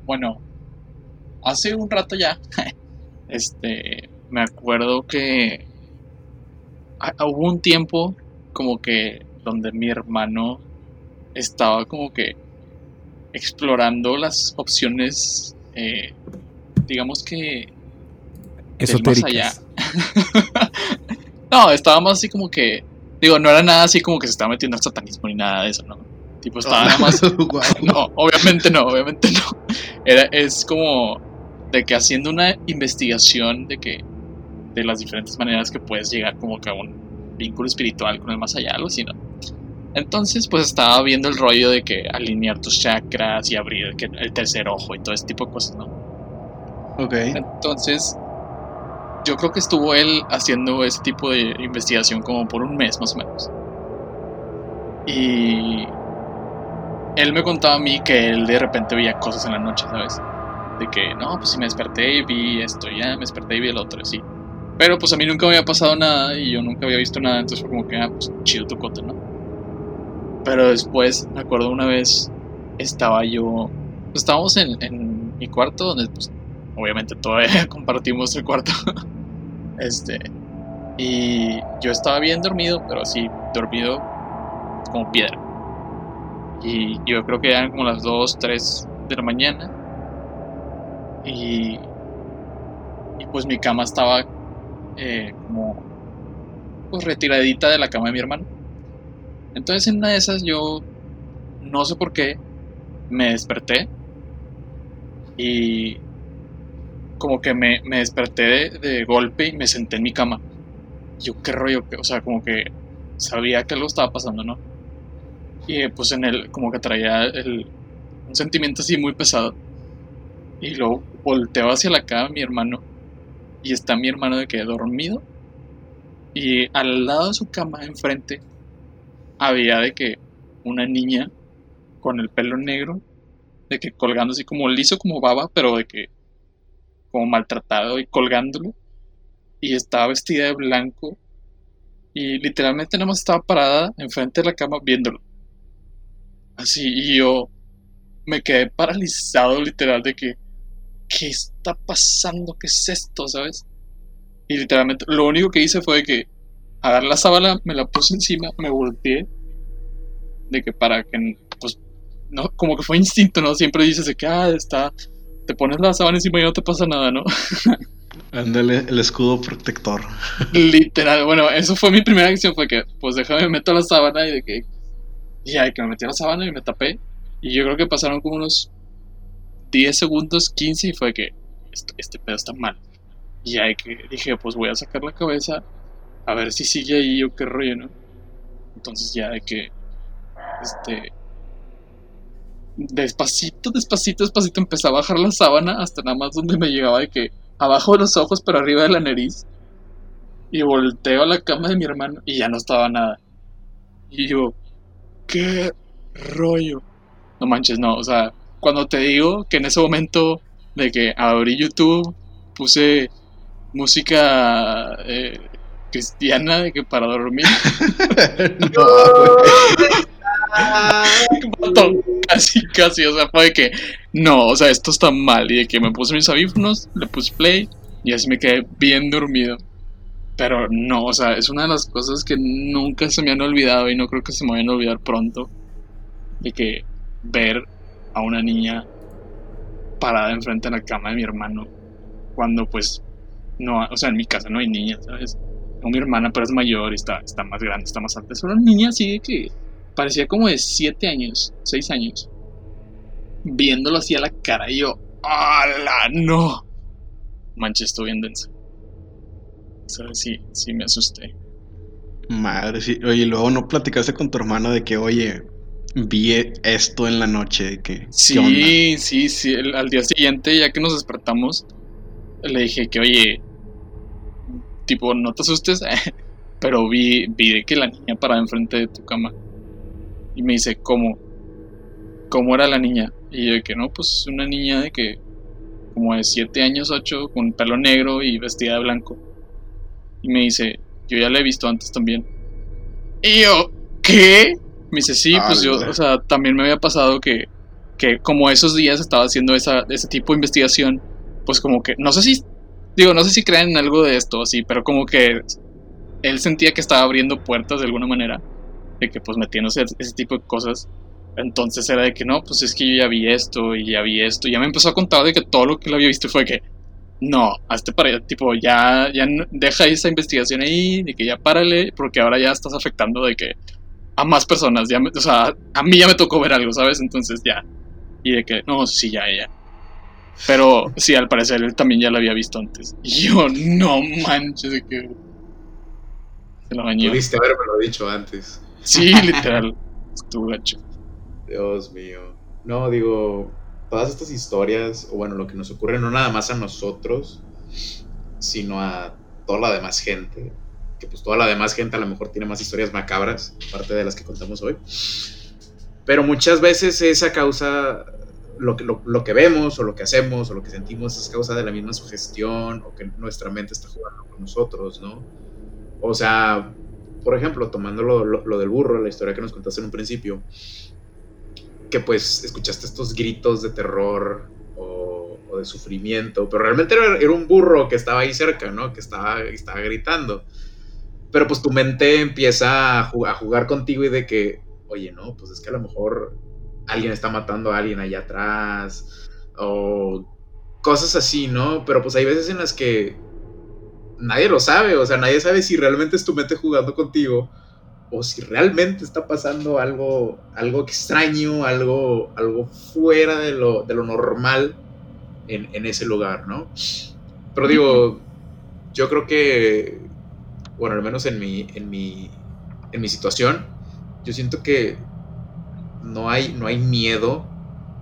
bueno, hace un rato ya, este, me acuerdo que hubo un tiempo como que donde mi hermano estaba como que explorando las opciones, eh, digamos que más allá. no, estábamos así como que, digo, no era nada así como que se estaba metiendo al satanismo ni nada de eso, ¿no? Tipo, estaba nada más. no, obviamente no, obviamente no. Era, es como de que haciendo una investigación de que de las diferentes maneras que puedes llegar como que a un vínculo espiritual con el más allá, algo así, ¿no? Entonces, pues estaba viendo el rollo de que alinear tus chakras y abrir el, tercer ojo y todo ese tipo de cosas, ¿no? Ok. Entonces, yo creo que estuvo él haciendo ese tipo de investigación como por un mes más o menos. Y él me contaba a mí que él de repente veía cosas en la noche, ¿sabes? De que, no, pues si me desperté y vi esto, ya me desperté y vi el otro, así. Pero pues a mí nunca me había pasado nada y yo nunca había visto nada, entonces fue como que, ah, pues chido tu coto, ¿no? Pero después, me acuerdo una vez, estaba yo, pues, estábamos en, en mi cuarto, donde pues obviamente todavía compartimos el cuarto. este, y yo estaba bien dormido, pero así, dormido como piedra. Y yo creo que eran como las 2, 3 de la mañana. Y, y pues mi cama estaba eh, como pues retiradita de la cama de mi hermano. Entonces en una de esas yo no sé por qué me desperté y como que me, me desperté de, golpe y me senté en mi cama. Yo qué rollo, o sea, como que sabía que algo estaba pasando, ¿no? Y eh, pues en el, como que traía el, un sentimiento así muy pesado. Y luego volteo hacia la cama mi hermano y está mi hermano de que dormido. Y al lado de su cama, enfrente, había de que una niña con el pelo negro, de que colgando así como liso como baba, pero de que como maltratado y colgándolo. Y estaba vestida de blanco. Y literalmente nada más estaba parada enfrente de la cama viéndolo. Así, y yo me quedé paralizado literal de que, ¿qué está pasando? ¿Qué es esto? ¿Sabes? Y literalmente lo único que hice fue de que agarré la sábana, me la puse encima, me volteé. De que para que, pues, no, como que fue instinto, ¿no? Siempre dices de que, ah, está, te pones la sábana encima y no te pasa nada, ¿no? Ándale, el escudo protector. Literal, bueno, eso fue mi primera acción, fue que, pues déjame meto la sábana y de que, ya, que me metí a la sábana y me tapé. Y yo creo que pasaron como unos 10 segundos, 15 y fue que, este, este pedo está mal. Y ya que dije, pues voy a sacar la cabeza a ver si sigue ahí o qué rollo, ¿no? Entonces ya de que, este, despacito, despacito, despacito empecé a bajar la sábana hasta nada más donde me llegaba de que abajo de los ojos pero arriba de la nariz. Y volteo a la cama de mi hermano y ya no estaba nada. Y yo, ¿qué rollo? No manches, no, o sea, cuando te digo que en ese momento de que abrí YouTube, puse música eh, cristiana de que para dormir, no, casi, casi, o sea, fue de que no, o sea, esto está mal. Y de que me puse mis audífonos, le puse play y así me quedé bien dormido. Pero no, o sea, es una de las cosas que nunca se me han olvidado y no creo que se me vayan a olvidar pronto. De que ver a una niña parada enfrente de la cama de mi hermano cuando pues no, o sea, en mi casa no hay niñas, ¿sabes? Tengo mi hermana, pero es mayor y está, está más grande, está más alta. Es una niña así de que parecía como de 7 años, 6 años. Viéndolo así a la cara y yo, ¡Hala! ¡No! Manches, estoy bien denso. ¿Sabes? Sí, sí me asusté. Madre, sí. Oye, luego no platicaste con tu hermano de que, oye, vi esto en la noche, de que. Sí, sí, sí. el- al día siguiente, ya que nos despertamos, le dije que, oye, tipo, no te asustes, pero vi, vi de que la niña parada enfrente de tu cama. Y me dice, ¿cómo? ¿Cómo era la niña? Y yo de que no, pues una niña de que, como de 7 años, 8, con pelo negro y vestida de blanco. Y me dice, yo ya la he visto antes también. Y yo, ¿qué? Me dice, sí, pues yo, o sea, también me había pasado que, que como esos días estaba haciendo esa, ese tipo de investigación, pues como que, no sé si, digo, no sé si creen en algo de esto, así, pero como que él sentía que estaba abriendo puertas de alguna manera, de que pues metiéndose ese tipo de cosas. Entonces era de que no, pues es que yo ya vi esto y ya vi esto. Y ya me empezó a contar de que todo lo que él había visto fue que no, hazte para allá, tipo, ya, ya deja esa investigación ahí, de que ya párale, porque ahora ya estás afectando de que a más personas, ya me- o sea, a mí ya me tocó ver algo, ¿sabes? Entonces ya. Y de que, no, sí, ya, ya. Pero sí, al parecer él también ya lo había visto antes. Y yo, no manches, de que. Se lo bañó. Pudiste haberme lo dicho antes. Sí, literal. Estuvo gacho. Dios mío. No, digo, todas estas historias, o bueno, lo que nos ocurre no nada más a nosotros, sino a toda la demás gente. Que pues toda la demás gente a lo mejor tiene más historias macabras, aparte de las que contamos hoy. Pero muchas veces esa causa, lo que, lo, lo que vemos o lo que hacemos o lo que sentimos es causa de la misma sugestión o que nuestra mente está jugando con nosotros, ¿no? O sea, por ejemplo, tomando lo, lo- del burro, la historia que nos contaste en un principio, que pues escuchaste estos gritos de terror o, o de sufrimiento, pero realmente era, era un burro que estaba ahí cerca, ¿no? Que estaba, estaba gritando. Pero pues tu mente empieza a, ju- a jugar contigo y de que, oye, no, pues es que a lo mejor alguien está matando a alguien allá atrás o cosas así, ¿no? Pero pues hay veces en las que nadie lo sabe, o sea, nadie sabe si realmente es tu mente jugando contigo o si realmente está pasando algo, algo extraño, algo, algo fuera de lo, de lo normal en, en ese lugar, ¿no? Pero digo, yo creo que, bueno, al menos en mi, en mi, en mi situación, yo siento que no hay, no hay miedo,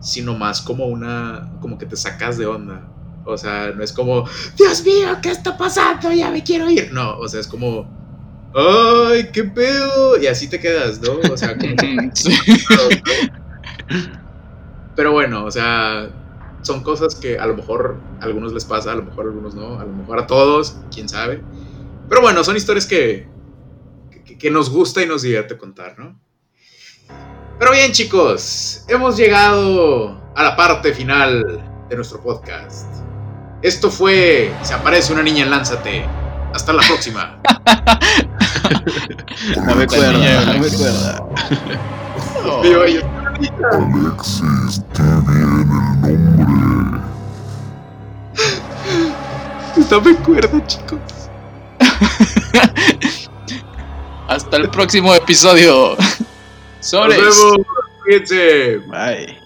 sino más como una, como que te sacas de onda. O sea, no es como, Dios mío, ¿qué está pasando? Ya me quiero ir. No, o sea, es como, ay, qué pedo. Y así te quedas, ¿no? O sea, como. Pero bueno, o sea, son cosas que a lo mejor a algunos les pasa, a lo mejor a algunos no, a lo mejor a todos, quién sabe. Pero bueno, son historias que, que, que nos gusta y nos divierte contar, ¿no? Pero bien, chicos, hemos llegado a la parte final de nuestro podcast. Esto fue Se aparece una niña en Lánzate. Hasta la próxima. Cuerda, dame cuerda. Oh. Digo, yo- Alexis, qué bien el nombre. Dame cuerda, chicos. Hasta el próximo episodio. Nos Sobres. vemos. Bye.